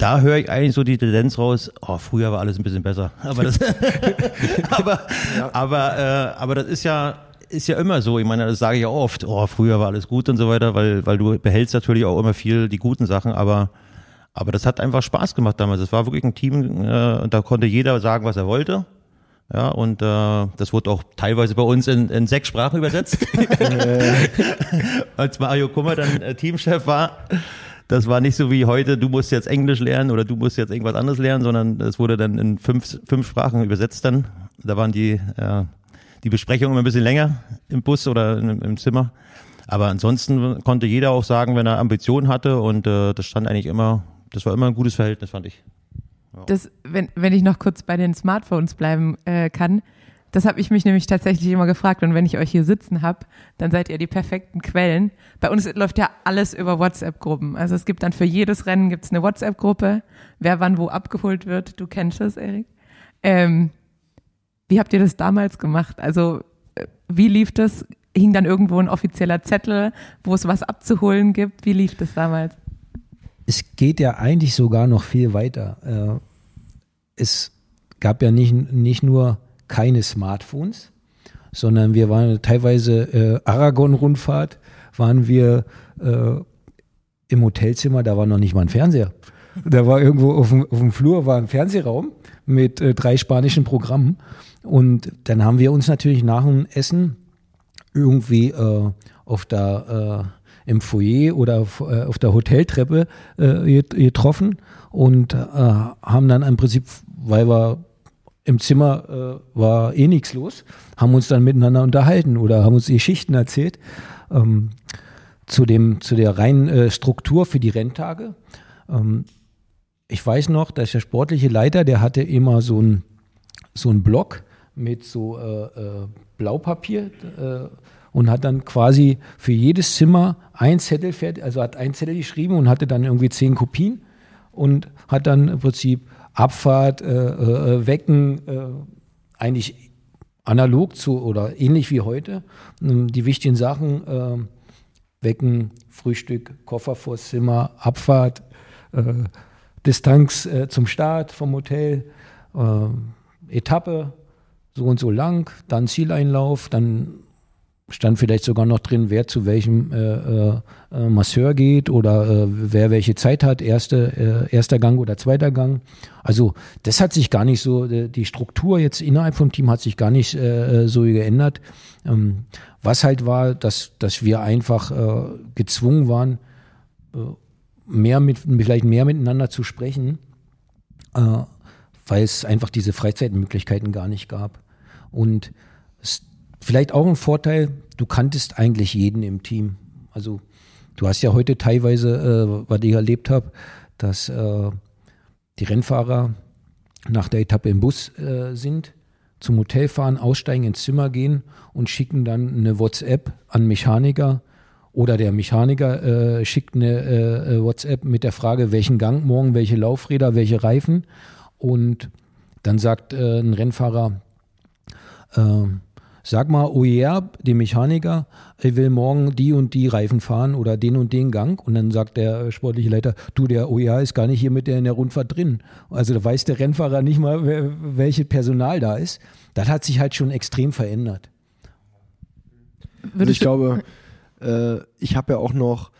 da höre ich eigentlich so die Tendenz raus, oh, früher war alles ein bisschen besser. Aber das, aber, ja. aber, äh, aber das ist ja, ist ja immer so. Ich meine, das sage ich ja oft. Oh, früher war alles gut und so weiter, weil, weil du behältst natürlich auch immer viel die guten Sachen, aber, aber das hat einfach Spaß gemacht damals. Es war wirklich ein Team, äh, da konnte jeder sagen, was er wollte. Ja, und äh, das wurde auch teilweise bei uns in, in sechs Sprachen übersetzt. Als Mario Kummer dann äh, Teamchef war, das war nicht so wie heute, du musst jetzt Englisch lernen oder du musst jetzt irgendwas anderes lernen, sondern es wurde dann in fünf, fünf Sprachen übersetzt dann. Da waren die äh, die Besprechung immer ein bisschen länger im Bus oder im, im Zimmer. Aber ansonsten konnte jeder auch sagen, wenn er Ambitionen hatte und äh, das stand eigentlich immer, das war immer ein gutes Verhältnis, fand ich. Ja. Das, wenn, wenn ich noch kurz bei den Smartphones bleiben äh, kann, das habe ich mich nämlich tatsächlich immer gefragt. Und wenn ich euch hier sitzen habe, dann seid ihr die perfekten Quellen. Bei uns läuft ja alles über WhatsApp-Gruppen. Also es gibt dann für jedes Rennen gibt's eine WhatsApp-Gruppe, wer wann wo abgeholt wird. Du kennst das, Erik. Ähm, wie habt ihr das damals gemacht? Also äh, wie lief das? Hing dann irgendwo ein offizieller Zettel, wo es was abzuholen gibt? Wie lief das damals? Es geht ja eigentlich sogar noch viel weiter. Äh, es gab ja nicht, nicht nur keine Smartphones, sondern wir waren teilweise äh, Aragon-Rundfahrt, waren wir äh, im Hotelzimmer, da war noch nicht mal ein Fernseher. Da war irgendwo auf dem, auf dem Flur war ein Fernsehraum mit äh, drei spanischen Programmen und dann haben wir uns natürlich nach dem Essen irgendwie äh, auf der äh, im Foyer oder auf, äh, auf der Hoteltreppe äh, getroffen und äh, haben dann im Prinzip, weil wir im Zimmer äh, war eh nichts los, haben uns dann miteinander unterhalten oder haben uns Geschichten erzählt ähm, zu dem zu der reinen äh, Struktur für die Renntage. Ähm, ich weiß noch, dass der sportliche Leiter, der hatte immer so ein so Block mit so äh, äh, Blaupapier äh, und hat dann quasi für jedes Zimmer ein Zettel fertig, also hat ein Zettel geschrieben und hatte dann irgendwie zehn Kopien und hat dann im Prinzip Abfahrt, äh, äh, Wecken, äh, eigentlich analog zu oder ähnlich wie heute, ähm, die wichtigen Sachen, äh, Wecken, Frühstück, Koffer vors Zimmer, Abfahrt, äh, Distanz äh, zum Start vom Hotel, äh, Etappe, so und so lang, dann Zieleinlauf, dann stand vielleicht sogar noch drin, wer zu welchem äh, äh, äh, Masseur geht oder äh, wer welche Zeit hat, erste, äh, erster Gang oder zweiter Gang. Also das hat sich gar nicht so, äh, die Struktur jetzt innerhalb vom Team hat sich gar nicht so geändert. Ähm, was halt war, dass, dass wir einfach gezwungen waren, mehr mit, vielleicht mehr miteinander zu sprechen, weil es einfach diese Freizeitmöglichkeiten gar nicht gab. Und es, vielleicht auch ein Vorteil, du kanntest eigentlich jeden im Team. Also du hast ja heute teilweise, äh, was ich erlebt habe, dass äh, die Rennfahrer nach der Etappe im Bus äh, sind, zum Hotel fahren, aussteigen, ins Zimmer gehen und schicken dann eine WhatsApp an Mechaniker oder der Mechaniker äh, schickt eine äh, WhatsApp mit der Frage, welchen Gang morgen, welche Laufräder, welche Reifen und dann sagt äh, ein Rennfahrer, äh, sag mal, OER, dem Mechaniker, ich will morgen die und die Reifen fahren oder den und den Gang. Und dann sagt der sportliche Leiter, du, der OER ist gar nicht hier mit der in der Rundfahrt drin. Also da weiß der Rennfahrer nicht mal, welches Personal da ist. Das hat sich halt schon extrem verändert. Also ich glaube, äh, ich habe ja auch noch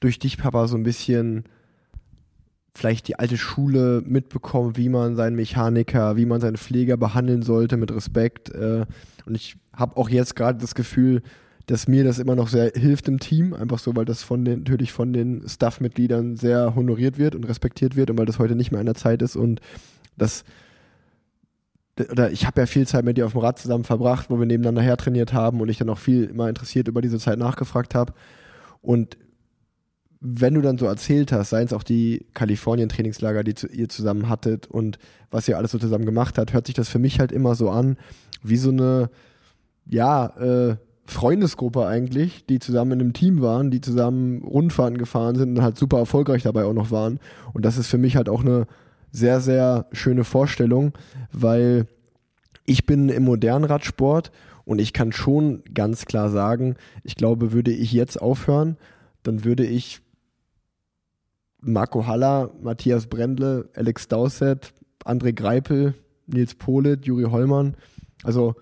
durch dich, Papa, so ein bisschen vielleicht die alte Schule mitbekommen, wie man seinen Mechaniker, wie man seinen Pfleger behandeln sollte mit Respekt. Äh, und ich habe auch jetzt gerade das Gefühl, dass mir das immer noch sehr hilft im Team, einfach so, weil das von den, natürlich von den Staff-Mitgliedern sehr honoriert wird und respektiert wird und weil das heute nicht mehr an der Zeit ist und das oder ich habe ja viel Zeit mit dir auf dem Rad zusammen verbracht, wo wir nebeneinander her trainiert haben und ich dann auch viel immer interessiert über diese Zeit nachgefragt habe. Und wenn du dann so erzählt hast, seien es auch die Kalifornien-Trainingslager, die ihr zusammen hattet und was ihr alles so zusammen gemacht habt, hört sich das für mich halt immer so an, wie so eine, ja, äh, Freundesgruppe eigentlich, die zusammen in einem Team waren, die zusammen Rundfahrten gefahren sind und halt super erfolgreich dabei auch noch waren. Und das ist für mich halt auch eine sehr, sehr schöne Vorstellung, weil ich bin im modernen Radsport und ich kann schon ganz klar sagen, ich glaube, würde ich jetzt aufhören, dann würde ich Marco Haller, Matthias Brendle, Alex Dowsett, André Greipel, Nils Polit, Juri Hollmann, also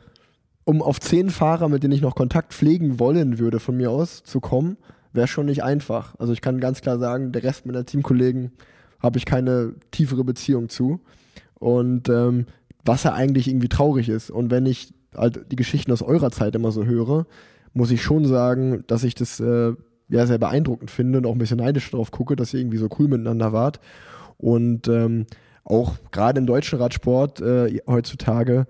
um auf zehn Fahrer, mit denen ich noch Kontakt pflegen wollen würde, von mir aus zu kommen, wäre schon nicht einfach. Also ich kann ganz klar sagen, der Rest meiner Teamkollegen habe ich keine tiefere Beziehung zu. Und ähm, was ja eigentlich irgendwie traurig ist. Und wenn ich halt die Geschichten aus eurer Zeit immer so höre, muss ich schon sagen, dass ich das äh, ja sehr beeindruckend finde und auch ein bisschen neidisch darauf gucke, dass ihr irgendwie so cool miteinander wart. Und ähm, auch gerade im deutschen Radsport äh, heutzutage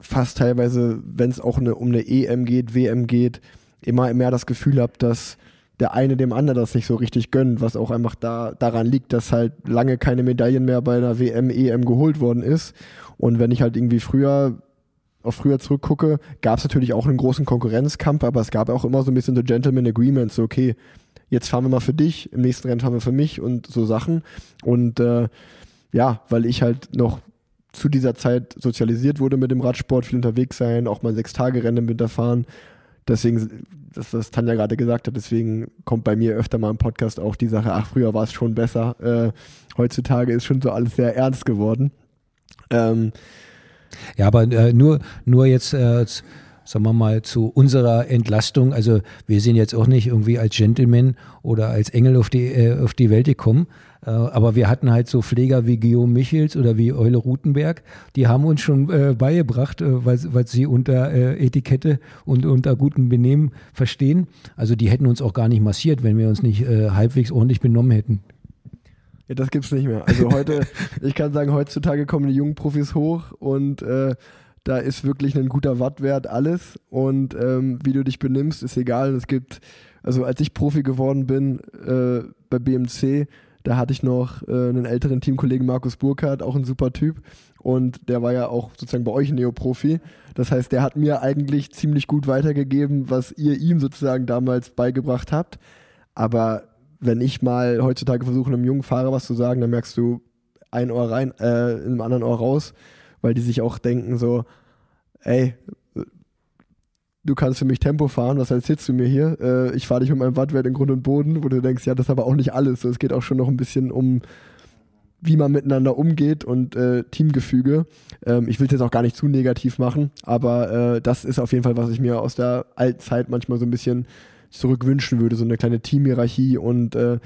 fast teilweise, wenn es auch eine, um eine EM geht, WM geht, immer mehr das Gefühl habe, dass der eine dem anderen das nicht so richtig gönnt, was auch einfach da, daran liegt, dass halt lange keine Medaillen mehr bei der WM, EM geholt worden ist. Und wenn ich halt irgendwie früher auf früher zurückgucke, gab es natürlich auch einen großen Konkurrenzkampf, aber es gab auch immer so ein bisschen so Gentleman Agreements, so okay, jetzt fahren wir mal für dich, im nächsten Rennen fahren wir für mich und so Sachen. Und äh, ja, weil ich halt noch zu dieser Zeit sozialisiert wurde mit dem Radsport, viel unterwegs sein, auch mal sechs Tage Rennen im Winter fahren, deswegen, das, was Tanja gerade gesagt hat, deswegen kommt bei mir öfter mal im Podcast auch die Sache, ach, früher war es schon besser. Äh, heutzutage ist schon so alles sehr ernst geworden. Ähm, ja, aber äh, nur, nur jetzt, äh, sagen wir mal, zu unserer Entlastung. Also wir sind jetzt auch nicht irgendwie als Gentleman oder als Engel auf die, äh, auf die Welt gekommen, aber wir hatten halt so Pfleger wie Guillaume Michels oder wie Eule Rutenberg, die haben uns schon äh, beigebracht, äh, was, was sie unter äh, Etikette und unter gutem Benehmen verstehen. Also die hätten uns auch gar nicht massiert, wenn wir uns nicht äh, halbwegs ordentlich benommen hätten. Ja, das gibt's nicht mehr. Also heute, ich kann sagen, heutzutage kommen die jungen Profis hoch und äh, da ist wirklich ein guter Wattwert alles und ähm, wie du dich benimmst, ist egal. Es gibt, also als ich Profi geworden bin äh, bei BMC, da hatte ich noch äh, einen älteren Teamkollegen Markus Burkhardt, auch ein super Typ. Und der war ja auch sozusagen bei euch Neoprofi. Das heißt, der hat mir eigentlich ziemlich gut weitergegeben, was ihr ihm sozusagen damals beigebracht habt. Aber wenn ich mal heutzutage versuche, einem jungen Fahrer was zu sagen, dann merkst du ein Ohr rein, äh, in einem anderen Ohr raus, weil die sich auch denken so, ey, du kannst für mich Tempo fahren, was erzählst du mir hier? Äh, ich fahre dich mit meinem Wattwert in Grund und Boden, wo du denkst, ja, das ist aber auch nicht alles. So, es geht auch schon noch ein bisschen um wie man miteinander umgeht und äh, Teamgefüge. Ähm, ich will es jetzt auch gar nicht zu negativ machen, aber äh, das ist auf jeden Fall, was ich mir aus der alten Zeit manchmal so ein bisschen zurückwünschen würde, so eine kleine Teamhierarchie und äh,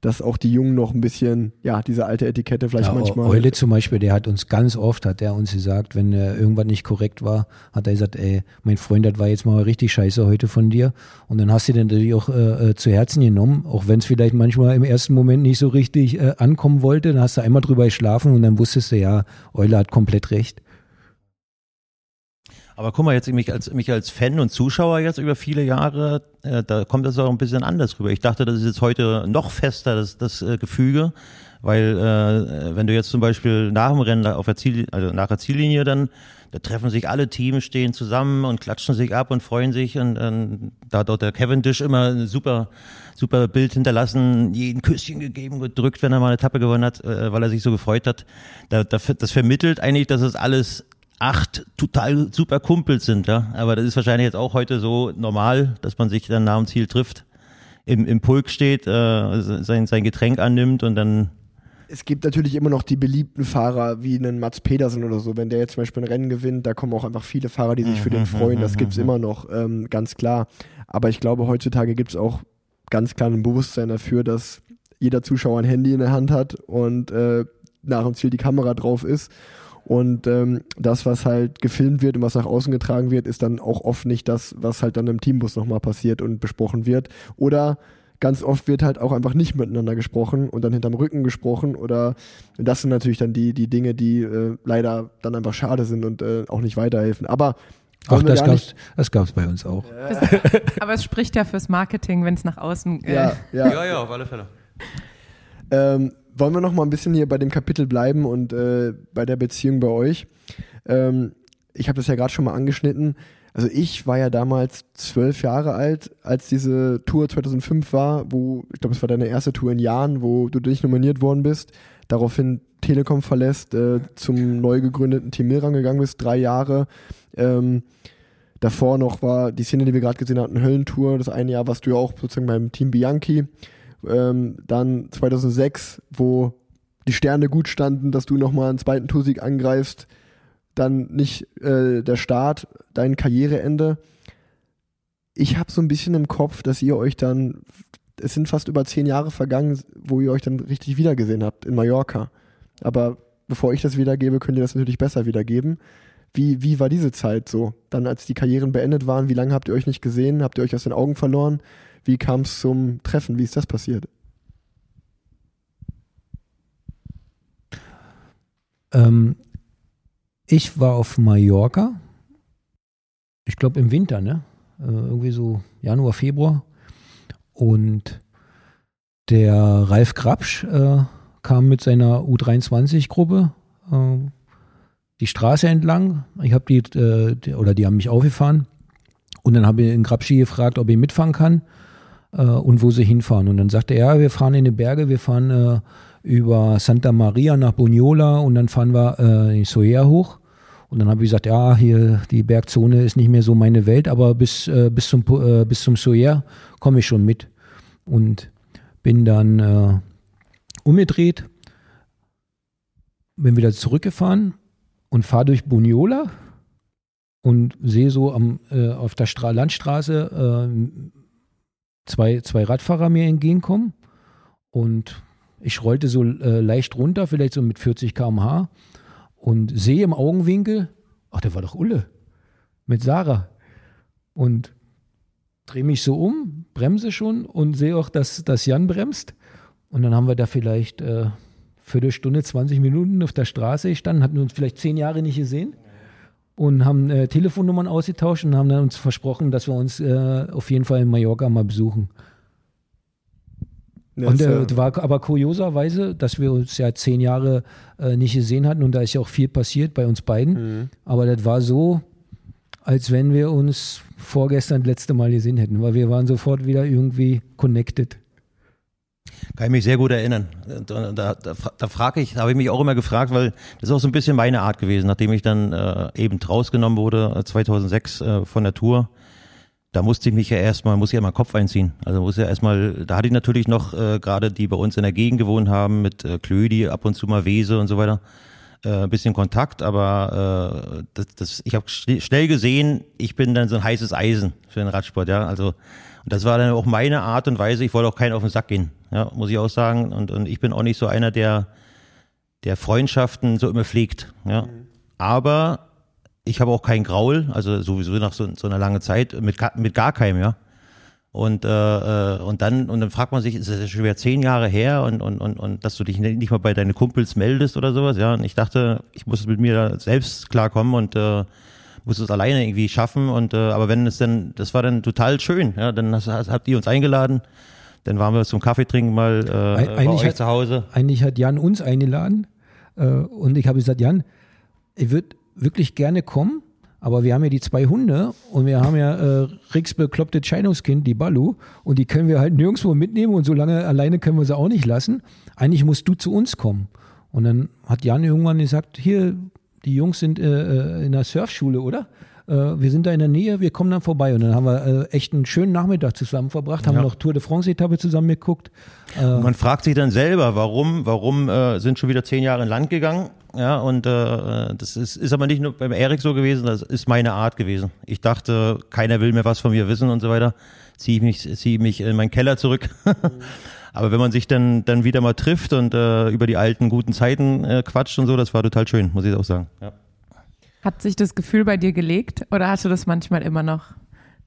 dass auch die Jungen noch ein bisschen, ja, diese alte Etikette vielleicht Ja, manchmal. Eule zum Beispiel, der hat uns ganz oft, hat er uns gesagt, wenn äh, irgendwas nicht korrekt war, hat er gesagt, ey, mein Freund, das war jetzt mal richtig scheiße heute von dir. Und dann hast du den natürlich auch äh, äh, zu Herzen genommen, auch wenn es vielleicht manchmal im ersten Moment nicht so richtig äh, ankommen wollte, dann hast du einmal drüber geschlafen und dann wusstest du, ja, Eule hat komplett recht. Aber guck mal, jetzt mich als, mich als Fan und Zuschauer jetzt über viele Jahre, äh, da kommt das auch ein bisschen anders rüber. Ich dachte, das ist jetzt heute noch fester, das, das äh, Gefüge, weil äh, wenn du jetzt zum Beispiel nach dem Rennen auf der Ziel, also nach der Ziellinie dann, da treffen sich alle Teams, stehen zusammen und klatschen sich ab und freuen sich und ähm, da hat dort der Cavendish immer ein super, super Bild hinterlassen, jeden Küsschen gegeben, gedrückt, wenn er mal eine Etappe gewonnen hat, äh, weil er sich so gefreut hat. Da, da, das vermittelt eigentlich, dass es alles acht total super Kumpels sind, ja. Aber das ist wahrscheinlich jetzt auch heute so normal, dass man sich dann nach dem Ziel trifft, im, im Pulk steht, äh, sein, sein Getränk annimmt und dann es gibt natürlich immer noch die beliebten Fahrer wie einen Mats Pedersen oder so. Wenn der jetzt zum Beispiel ein Rennen gewinnt, da kommen auch einfach viele Fahrer, die sich für den freuen. Das gibt's immer noch, ähm, ganz klar. Aber ich glaube, heutzutage gibt's auch ganz klar ein Bewusstsein dafür, dass jeder Zuschauer ein Handy in der Hand hat und äh, nach dem Ziel die Kamera drauf ist. Und ähm, das, was halt gefilmt wird und was nach außen getragen wird, ist dann auch oft nicht das, was halt dann im Teambus nochmal passiert und besprochen wird. Oder ganz oft wird halt auch einfach nicht miteinander gesprochen und dann hinterm Rücken gesprochen oder das sind natürlich dann die, die Dinge, die äh, leider dann einfach schade sind und äh, auch nicht weiterhelfen. Aber Ach, wir das gab's, nicht, das gab's bei uns auch. Das, aber es spricht ja fürs Marketing, wenn es nach außen. Äh, ja, ja. ja, auf alle Fälle. Ähm, wollen wir noch mal ein bisschen hier bei dem Kapitel bleiben und äh, bei der Beziehung bei euch? Ähm, ich habe das ja gerade schon mal angeschnitten. Also ich war ja damals zwölf Jahre alt, als diese Tour 2005 war, wo, ich glaube, es war deine erste Tour in Jahren, wo du nicht nominiert worden bist, daraufhin Telekom verlässt, äh, zum neu gegründeten Team Milrang gegangen bist, drei Jahre. Ähm, davor noch war die Szene, die wir gerade gesehen hatten, Höllentour. Das eine Jahr warst du ja auch sozusagen beim Team Bianchi. Ähm, dann 2006, wo die Sterne gut standen, dass du nochmal einen zweiten Toursieg angreifst. Dann nicht äh, der Start, dein Karriereende. Ich habe so ein bisschen im Kopf, dass ihr euch dann, es sind fast über zehn Jahre vergangen, wo ihr euch dann richtig wiedergesehen habt in Mallorca. Aber bevor ich das wiedergebe, könnt ihr das natürlich besser wiedergeben. Wie, wie war diese Zeit so? Dann, als die Karrieren beendet waren, wie lange habt ihr euch nicht gesehen? Habt ihr euch aus den Augen verloren? Wie kam es zum Treffen? Wie ist das passiert? Ähm, ich war auf Mallorca, ich glaube im Winter, ne? Äh, irgendwie so Januar, Februar. Und der Ralf Grabsch äh, kam mit seiner U23-Gruppe äh, die Straße entlang. Ich habe die, äh, die, oder die haben mich aufgefahren. Und dann habe ich den Grabschi gefragt, ob ich mitfahren kann äh, und wo sie hinfahren. Und dann sagte er, ja, wir fahren in die Berge, wir fahren äh, über Santa Maria nach Buniola und dann fahren wir äh, in Soyer hoch. Und dann habe ich gesagt, ja, hier die Bergzone ist nicht mehr so meine Welt, aber bis, äh, bis zum, äh, bis zum Soyer komme ich schon mit. Und bin dann äh, umgedreht, bin wieder zurückgefahren und fahre durch Buniola und sehe so am, äh, auf der Stra Landstraße äh, zwei, zwei Radfahrer mir entgegenkommen und ich rollte so äh, leicht runter, vielleicht so mit 40 km/h und sehe im Augenwinkel, ach, der war doch Ulle mit Sarah. Und drehe mich so um, bremse schon und sehe auch, dass, dass Jan bremst. Und dann haben wir da vielleicht äh, Viertelstunde, 20 Minuten auf der Straße gestanden, hatten uns vielleicht zehn Jahre nicht gesehen und haben äh, Telefonnummern ausgetauscht und haben dann uns versprochen, dass wir uns äh, auf jeden Fall in Mallorca mal besuchen. Ja, Und äh, war aber kurioserweise, dass wir uns ja zehn Jahre äh, nicht gesehen hatten und da ist ja auch viel passiert bei uns beiden. Mhm. Aber das war so, als wenn wir uns vorgestern das letzte Mal gesehen hätten, weil wir waren sofort wieder irgendwie connected. Kann ich mich sehr gut erinnern. Da, da, da, frage ich, habe ich mich auch immer gefragt, weil das ist auch so ein bisschen meine Art gewesen, nachdem ich dann äh, eben rausgenommen wurde, äh, 2006 äh, von der Tour. da musste ich mich ja erstmal, muss ich ja mal Kopf einziehen. Also muss ja erstmal, da hatte ich natürlich noch äh, gerade die bei uns in der Gegend gewohnt haben mit äh, Klödi, ab und zu mal Wese und so weiter, äh, ein bisschen Kontakt, aber äh, das, das, ich habe schnell gesehen, ich bin dann so ein heißes Eisen für den Radsport, ja. Also das war dann auch meine Art und Weise. Ich wollte auch keinen auf den Sack gehen, ja, muss ich auch sagen. Und, und ich bin auch nicht so einer, der der Freundschaften so immer pflegt, ja. Aber ich habe auch keinen Graul, also sowieso nach so, so einer langen Zeit mit, mit gar keinem, ja. Und, äh, äh, und dann und dann fragt man sich, ist das schon wieder zehn Jahre her und, und, und, und dass du dich nicht mal bei deinen Kumpels meldest oder sowas, ja. Und ich dachte, ich muss mit mir da selbst klarkommen und äh, muss es alleine irgendwie schaffen. Und äh, aber wenn es dann, das war dann total schön, ja, dann hast, hast, habt ihr uns eingeladen. Dann waren wir zum Kaffee trinken mal äh, Eig- bei eigentlich euch hat- zu Hause. Eigentlich hat Jan uns eingeladen äh, und ich habe gesagt, Jan, ich würde wirklich gerne kommen, aber wir haben ja die zwei Hunde und wir haben ja äh, Ricks beklopptes Scheidungskind, die Balu, und die können wir halt nirgendwo mitnehmen und so lange alleine können wir sie auch nicht lassen. Eigentlich musst du zu uns kommen. Und dann hat Jan irgendwann gesagt, hier, die Jungs sind äh, äh, in der Surfschule, oder? Äh, wir sind da in der Nähe, wir kommen dann vorbei. Und dann haben wir äh, echt einen schönen Nachmittag zusammen verbracht, haben Ja. noch Tour de France-Etappe zusammen geguckt. Man fragt sich dann selber, warum, warum äh, sind schon wieder zehn Jahre in Land gegangen? Ja, und äh, das ist, ist aber nicht nur beim Erik so gewesen, das ist meine Art gewesen. Ich dachte, keiner will mehr was von mir wissen und so weiter. Ziehe ich mich, ziehe mich in meinen Keller zurück. aber wenn man sich dann, dann wieder mal trifft und äh, über die alten guten Zeiten äh, quatscht und so, das war total schön, muss ich auch sagen. Ja. Hat sich das Gefühl bei dir gelegt oder hast du das manchmal immer noch,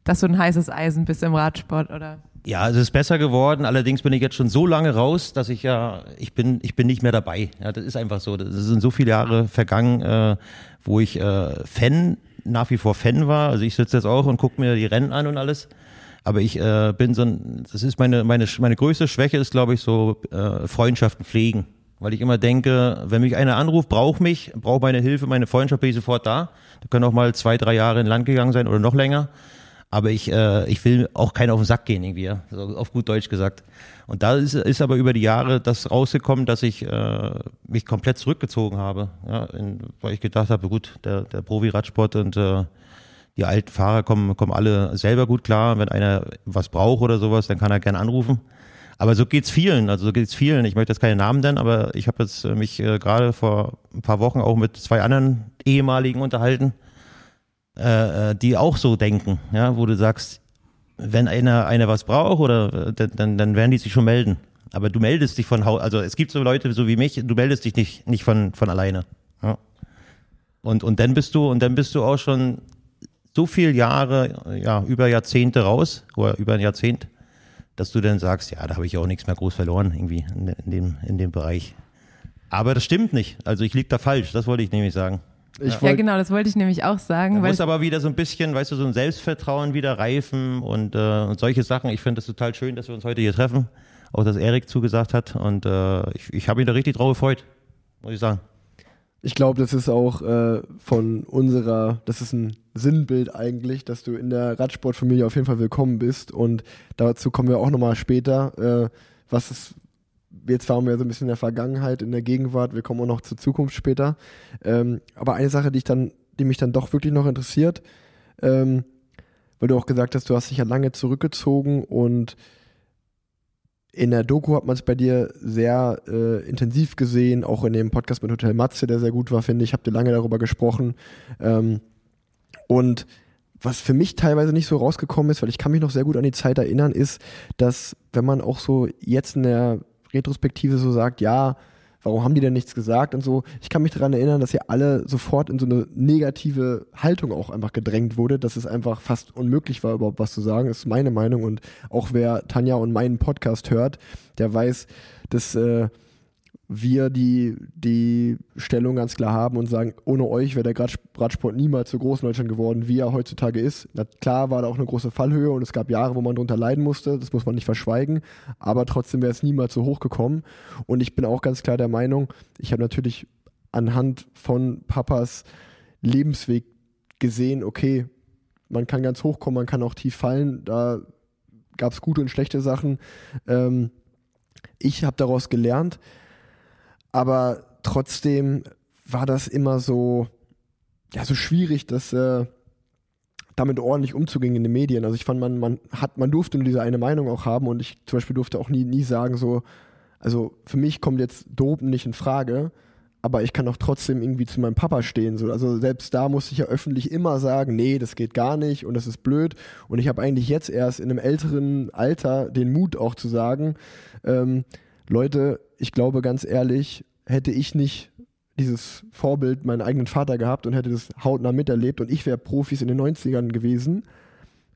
dass du ein heißes Eisen bist im Radsport oder? Ja, es ist besser geworden. Allerdings bin ich jetzt schon so lange raus, dass ich ja, ich bin, ich bin nicht mehr dabei. Ja, das ist einfach so. Das sind so viele Jahre vergangen, äh, wo ich äh, Fan, nach wie vor Fan war. Also ich sitze jetzt auch und gucke mir die Rennen an und alles. Aber ich äh, bin so ein, das ist meine, meine, meine größte Schwäche ist, glaube ich, so äh, Freundschaften pflegen. Weil ich immer denke, wenn mich einer anruft, braucht mich, braucht meine Hilfe, meine Freundschaft, bin ich sofort da. Da können auch mal zwei, drei Jahre in Land gegangen sein oder noch länger. Aber ich, äh, ich will auch keinen auf den Sack gehen, irgendwie, ja. so auf gut Deutsch gesagt. Und da ist, ist aber über die Jahre das rausgekommen, dass ich äh, mich komplett zurückgezogen habe. Ja, in, weil ich gedacht habe, gut, der, der Profi-Radsport und äh, die alten Fahrer kommen, kommen alle selber gut klar. Wenn einer was braucht oder sowas, dann kann er gern anrufen. Aber so geht's vielen, also so geht's vielen. Ich möchte jetzt keine Namen nennen, aber ich habe jetzt äh, mich äh, gerade vor ein paar Wochen auch mit zwei anderen ehemaligen unterhalten, äh, äh, die auch so denken, ja, wo du sagst, wenn einer, einer was braucht oder äh, dann, dann, dann werden die sich schon melden. Aber du meldest dich von also es gibt so Leute so wie mich, du meldest dich nicht, nicht von, von alleine. Ja. Und, und dann bist du, und dann bist du auch schon so viel Jahre, ja, über Jahrzehnte raus, oder über ein Jahrzehnt, dass du dann sagst, ja, da habe ich auch nichts mehr groß verloren, irgendwie in, in, dem, in dem Bereich. Aber das stimmt nicht. Also ich lieg da falsch, das wollte ich nämlich sagen. Ich Ja, wollte genau, das wollte ich nämlich auch sagen, Da weil muss aber wieder so ein bisschen, weißt du, so ein Selbstvertrauen wieder reifen und, äh, und solche Sachen. Ich finde es total schön, dass wir uns heute hier treffen. Auch, dass Erik zugesagt hat. Und äh, ich, ich habe mich da richtig drauf gefreut, muss ich sagen. Ich glaube, das ist auch äh, von unserer, das ist ein Sinnbild eigentlich, dass du in der Radsportfamilie auf jeden Fall willkommen bist. Und dazu kommen wir auch nochmal später. Äh, was ist, jetzt waren wir so ein bisschen in der Vergangenheit, in der Gegenwart, wir kommen auch noch zur Zukunft später. Ähm, aber eine Sache, die ich dann, die mich dann doch wirklich noch interessiert, ähm, weil du auch gesagt hast, du hast dich ja lange zurückgezogen und in der Doku hat man es bei dir sehr äh, intensiv gesehen, auch in dem Podcast mit Hotel Matze, der sehr gut war, finde ich. Habt ihr lange darüber gesprochen. Ähm, und was für mich teilweise nicht so rausgekommen ist, weil ich kann mich noch sehr gut an die Zeit erinnern, ist, dass wenn man auch so jetzt in der Retrospektive so sagt, ja, warum haben die denn nichts gesagt und so, ich kann mich daran erinnern, dass ihr alle sofort in so eine negative Haltung auch einfach gedrängt wurde, dass es einfach fast unmöglich war, überhaupt was zu sagen, ist meine Meinung. Und auch wer Tanja und meinen Podcast hört, der weiß, dass äh, wir die, die Stellung ganz klar haben und sagen, ohne euch wäre der Radsport niemals so groß in Deutschland geworden, wie er heutzutage ist. Na, klar war da auch eine große Fallhöhe und es gab Jahre, wo man darunter leiden musste, das muss man nicht verschweigen, aber trotzdem wäre es niemals so hoch gekommen. Und ich bin auch ganz klar der Meinung, ich habe natürlich anhand von Papas Lebensweg gesehen, okay, man kann ganz hoch kommen, man kann auch tief fallen, da gab es gute und schlechte Sachen. Ähm, ich habe daraus gelernt, aber trotzdem war das immer so, ja, so schwierig, das äh, damit ordentlich umzugehen in den Medien. Also ich fand, man, man hat, man durfte nur diese eine Meinung auch haben und ich zum Beispiel durfte auch nie, nie sagen so, also für mich kommt jetzt Dopen nicht in Frage, aber ich kann auch trotzdem irgendwie zu meinem Papa stehen. So. Also selbst da musste ich ja öffentlich immer sagen, nee, das geht gar nicht und das ist blöd. Und ich habe eigentlich jetzt erst in einem älteren Alter den Mut auch zu sagen, ähm, Leute, ich glaube ganz ehrlich, hätte ich nicht dieses Vorbild meinen eigenen Vater gehabt und hätte das hautnah miterlebt und ich wäre Profis in den 90ern gewesen,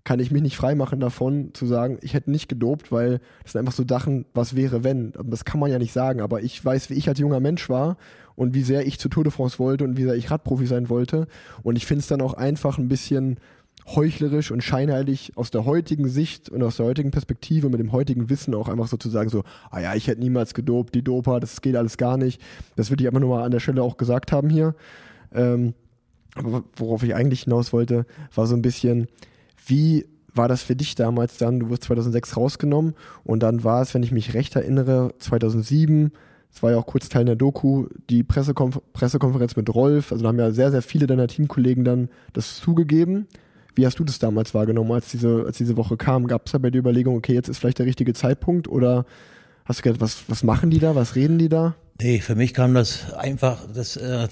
kann ich mich nicht freimachen davon zu sagen, ich hätte nicht gedopt, weil das sind einfach so Sachen, was wäre wenn. Das kann man ja nicht sagen, aber ich weiß, wie ich als junger Mensch war und wie sehr ich zu Tour de France wollte und wie sehr ich Radprofi sein wollte. Und ich finde es dann auch einfach ein bisschen heuchlerisch und scheinheilig aus der heutigen Sicht und aus der heutigen Perspektive mit dem heutigen Wissen auch einfach sozusagen so, ah ja, ich hätte niemals gedopt, die Doper, das geht alles gar nicht. Das würde ich einfach nur mal an der Stelle auch gesagt haben hier. Ähm, worauf ich eigentlich hinaus wollte, war so ein bisschen, wie war das für dich damals dann? Du wurdest 2006 rausgenommen und dann war es, wenn ich mich recht erinnere, 2007, es war ja auch kurz Teil der Doku, die Pressekonfer Pressekonferenz mit Rolf, also da haben ja sehr, sehr viele deiner Teamkollegen dann das zugegeben. Wie hast du das damals wahrgenommen, als diese, als diese Woche kam? Gab es da bei dir Überlegungen, okay, jetzt ist vielleicht der richtige Zeitpunkt oder hast du gedacht, was, was machen die da, was reden die da? Nee, für mich kam das einfach, das, äh,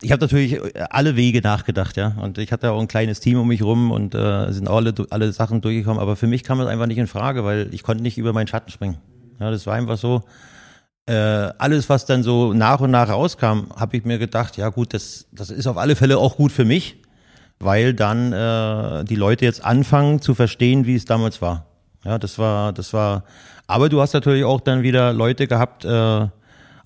ich habe natürlich alle Wege nachgedacht, ja. Und ich hatte auch ein kleines Team um mich rum und äh, sind alle, alle Sachen durchgekommen. Aber für mich kam das einfach nicht in Frage, weil ich konnte nicht über meinen Schatten springen. Ja, das war einfach so. Äh, alles, was dann so nach und nach rauskam, habe ich mir gedacht, ja gut, das, das ist auf alle Fälle auch gut für mich, weil dann äh, die Leute jetzt anfangen zu verstehen, wie es damals war. Ja, das war, das war. Aber du hast natürlich auch dann wieder Leute gehabt, äh,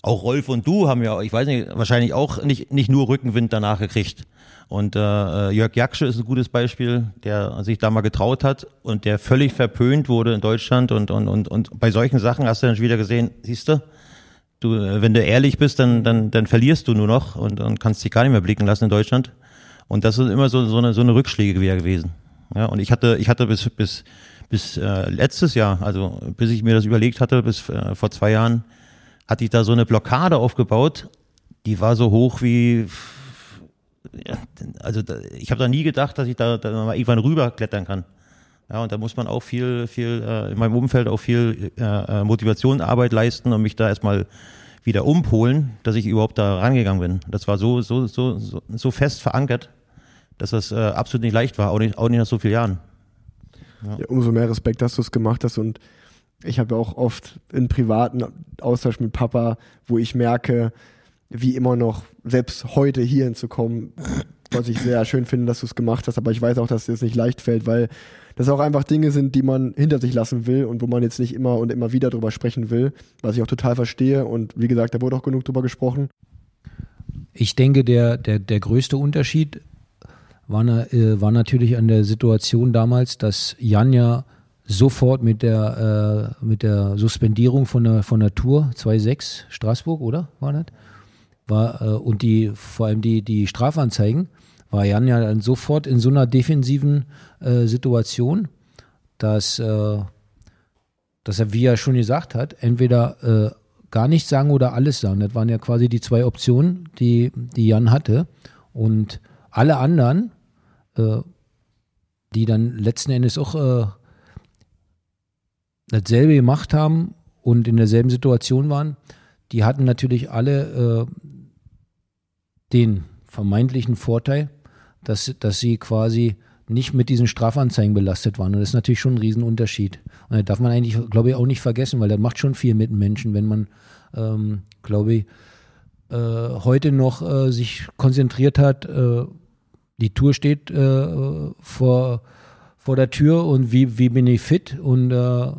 auch Rolf und du haben ja, ich weiß nicht, wahrscheinlich auch nicht, nicht nur Rückenwind danach gekriegt. Und äh, Jörg Jaksche ist ein gutes Beispiel, der sich da mal getraut hat und der völlig verpönt wurde in Deutschland. Und, und, und, und bei solchen Sachen hast du dann wieder gesehen, siehst du, du, wenn du ehrlich bist, dann, dann, dann verlierst du nur noch und, und kannst dich gar nicht mehr blicken lassen in Deutschland. Und das ist immer so, so, eine, so eine Rückschläge wieder gewesen. Ja, und ich hatte, ich hatte bis, bis, bis äh, letztes Jahr, also bis ich mir das überlegt hatte, bis äh, vor zwei Jahren, hatte ich da so eine Blockade aufgebaut, die war so hoch wie, ja, also da, ich habe da nie gedacht, dass ich da, da mal irgendwann rüberklettern kann. Ja, und da muss man auch viel, viel äh, in meinem Umfeld auch viel äh, äh Motivationsarbeit leisten und mich da erstmal wieder umpolen, dass ich überhaupt da rangegangen bin. Das war so, so, so, so, so fest verankert, dass das äh, absolut nicht leicht war, auch nicht, auch nicht nach so vielen Jahren. Ja. Ja, umso mehr Respekt, dass du es gemacht hast und ich habe auch oft in privaten Austausch mit Papa, wo ich merke, wie immer noch, selbst heute hier hinzukommen, was ich sehr schön finde, dass du es gemacht hast, aber ich weiß auch, dass es nicht leicht fällt, weil das auch einfach Dinge sind, die man hinter sich lassen will und wo man jetzt nicht immer und immer wieder drüber sprechen will, was ich auch total verstehe und wie gesagt, da wurde auch genug drüber gesprochen. Ich denke, der, der, der größte Unterschied war, äh, war natürlich an der Situation damals, dass Jan ja sofort mit der, äh, mit der Suspendierung von der, von der Tour 2.6 Straßburg, oder? War das? War, äh, und die, vor allem die, die Strafanzeigen, war Jan ja dann sofort in so einer defensiven äh, Situation, dass, äh, dass er, wie er schon gesagt hat, entweder äh, gar nichts sagen oder alles sagen. Das waren ja quasi die zwei Optionen, die, die Jan hatte. Und alle anderen, äh, die dann letzten Endes auch äh, dasselbe gemacht haben und in derselben Situation waren, die hatten natürlich alle äh, den vermeintlichen Vorteil, dass, dass sie quasi nicht mit diesen Strafanzeigen belastet waren. Und das ist natürlich schon ein Riesenunterschied. Und das darf man eigentlich, glaube ich, auch nicht vergessen, weil das macht schon viel mit Menschen, wenn man, ähm, glaube ich, äh, heute noch äh, sich konzentriert hat, äh, die Tour steht äh, vor, vor der Tür und wie, wie bin ich fit und äh,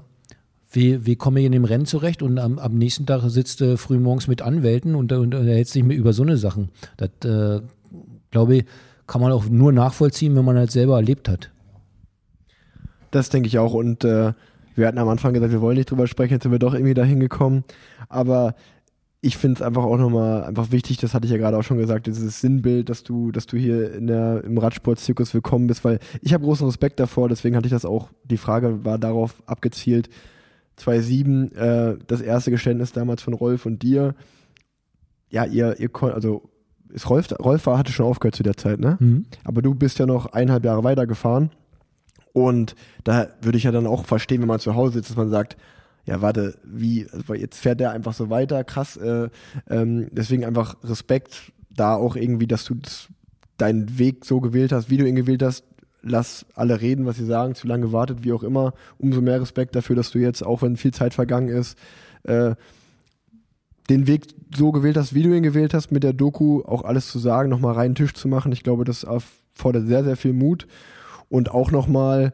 wie, wie komme ich in dem Rennen zurecht? Und am, am nächsten Tag sitzt du früh morgens mit Anwälten und, und, und erhältst dich mehr über so eine Sachen. Das, äh, glaube ich, kann man auch nur nachvollziehen, wenn man das selber erlebt hat. Das denke ich auch. Und äh, wir hatten am Anfang gesagt, wir wollen nicht drüber sprechen, jetzt sind wir doch irgendwie dahin gekommen. Aber ich finde es einfach auch nochmal einfach wichtig, das hatte ich ja gerade auch schon gesagt, dieses Sinnbild, dass du, dass du hier in der, im Radsportzirkus willkommen bist, weil ich habe großen Respekt davor, deswegen hatte ich das auch, die Frage war darauf abgezielt, 2.7, äh, das erste Geständnis damals von Rolf und dir. Ja, ihr, ihr also ist Rolf, Rolf war, hatte schon aufgehört zu der Zeit, ne? Mhm. Aber du bist ja noch eineinhalb Jahre weitergefahren. Und da würde ich ja dann auch verstehen, wenn man zu Hause sitzt, dass man sagt, ja, warte, wie, also jetzt fährt der einfach so weiter, krass. Äh, ähm, deswegen einfach Respekt da auch irgendwie, dass du das, deinen Weg so gewählt hast, wie du ihn gewählt hast. Lass alle reden, was sie sagen, zu lange gewartet, wie auch immer. Umso mehr Respekt dafür, dass du jetzt, auch wenn viel Zeit vergangen ist, äh, den Weg so gewählt hast, wie du ihn gewählt hast, mit der Doku auch alles zu sagen, nochmal reinen Tisch zu machen. Ich glaube, das erfordert sehr, sehr viel Mut. Und auch nochmal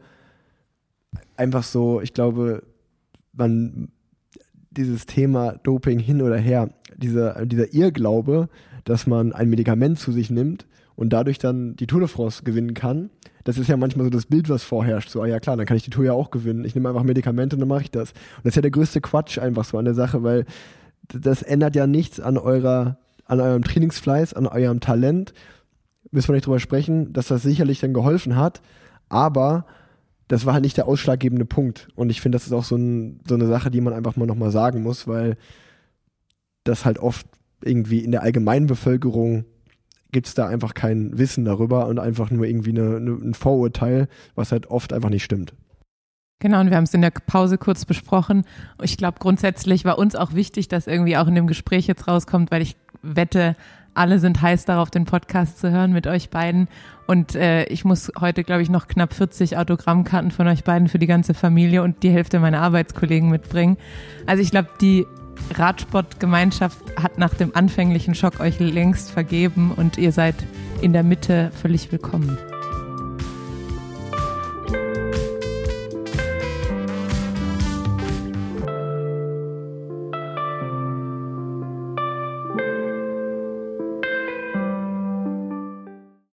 einfach so, ich glaube, man dieses Thema Doping hin oder her, dieser, dieser Irrglaube, dass man ein Medikament zu sich nimmt und dadurch dann die Tour de France gewinnen kann, das ist ja manchmal so das Bild, was vorherrscht. So, ah ja klar, dann kann ich die Tour ja auch gewinnen. Ich nehme einfach Medikamente und dann mache ich das. Und das ist ja der größte Quatsch einfach so an der Sache, weil das ändert ja nichts an eurer, an eurem Trainingsfleiß, an eurem Talent. Müssen wir nicht drüber sprechen, dass das sicherlich dann geholfen hat, aber das war halt nicht der ausschlaggebende Punkt. Und ich finde, das ist auch so, ein, so eine Sache, die man einfach mal nochmal sagen muss, weil das halt oft irgendwie in der allgemeinen Bevölkerung gibt es da einfach kein Wissen darüber und einfach nur irgendwie eine, eine, ein Vorurteil, was halt oft einfach nicht stimmt. Genau, und wir haben es in der Pause kurz besprochen. Ich glaube, grundsätzlich war uns auch wichtig, dass irgendwie auch in dem Gespräch jetzt rauskommt, weil ich wette, alle sind heiß darauf, den Podcast zu hören mit euch beiden. Und äh, ich muss heute, glaube ich, noch knapp 40 Autogrammkarten von euch beiden für die ganze Familie und die Hälfte meiner Arbeitskollegen mitbringen. Also ich glaube, die Radsportgemeinschaft hat nach dem anfänglichen Schock euch längst vergeben und ihr seid in der Mitte völlig willkommen.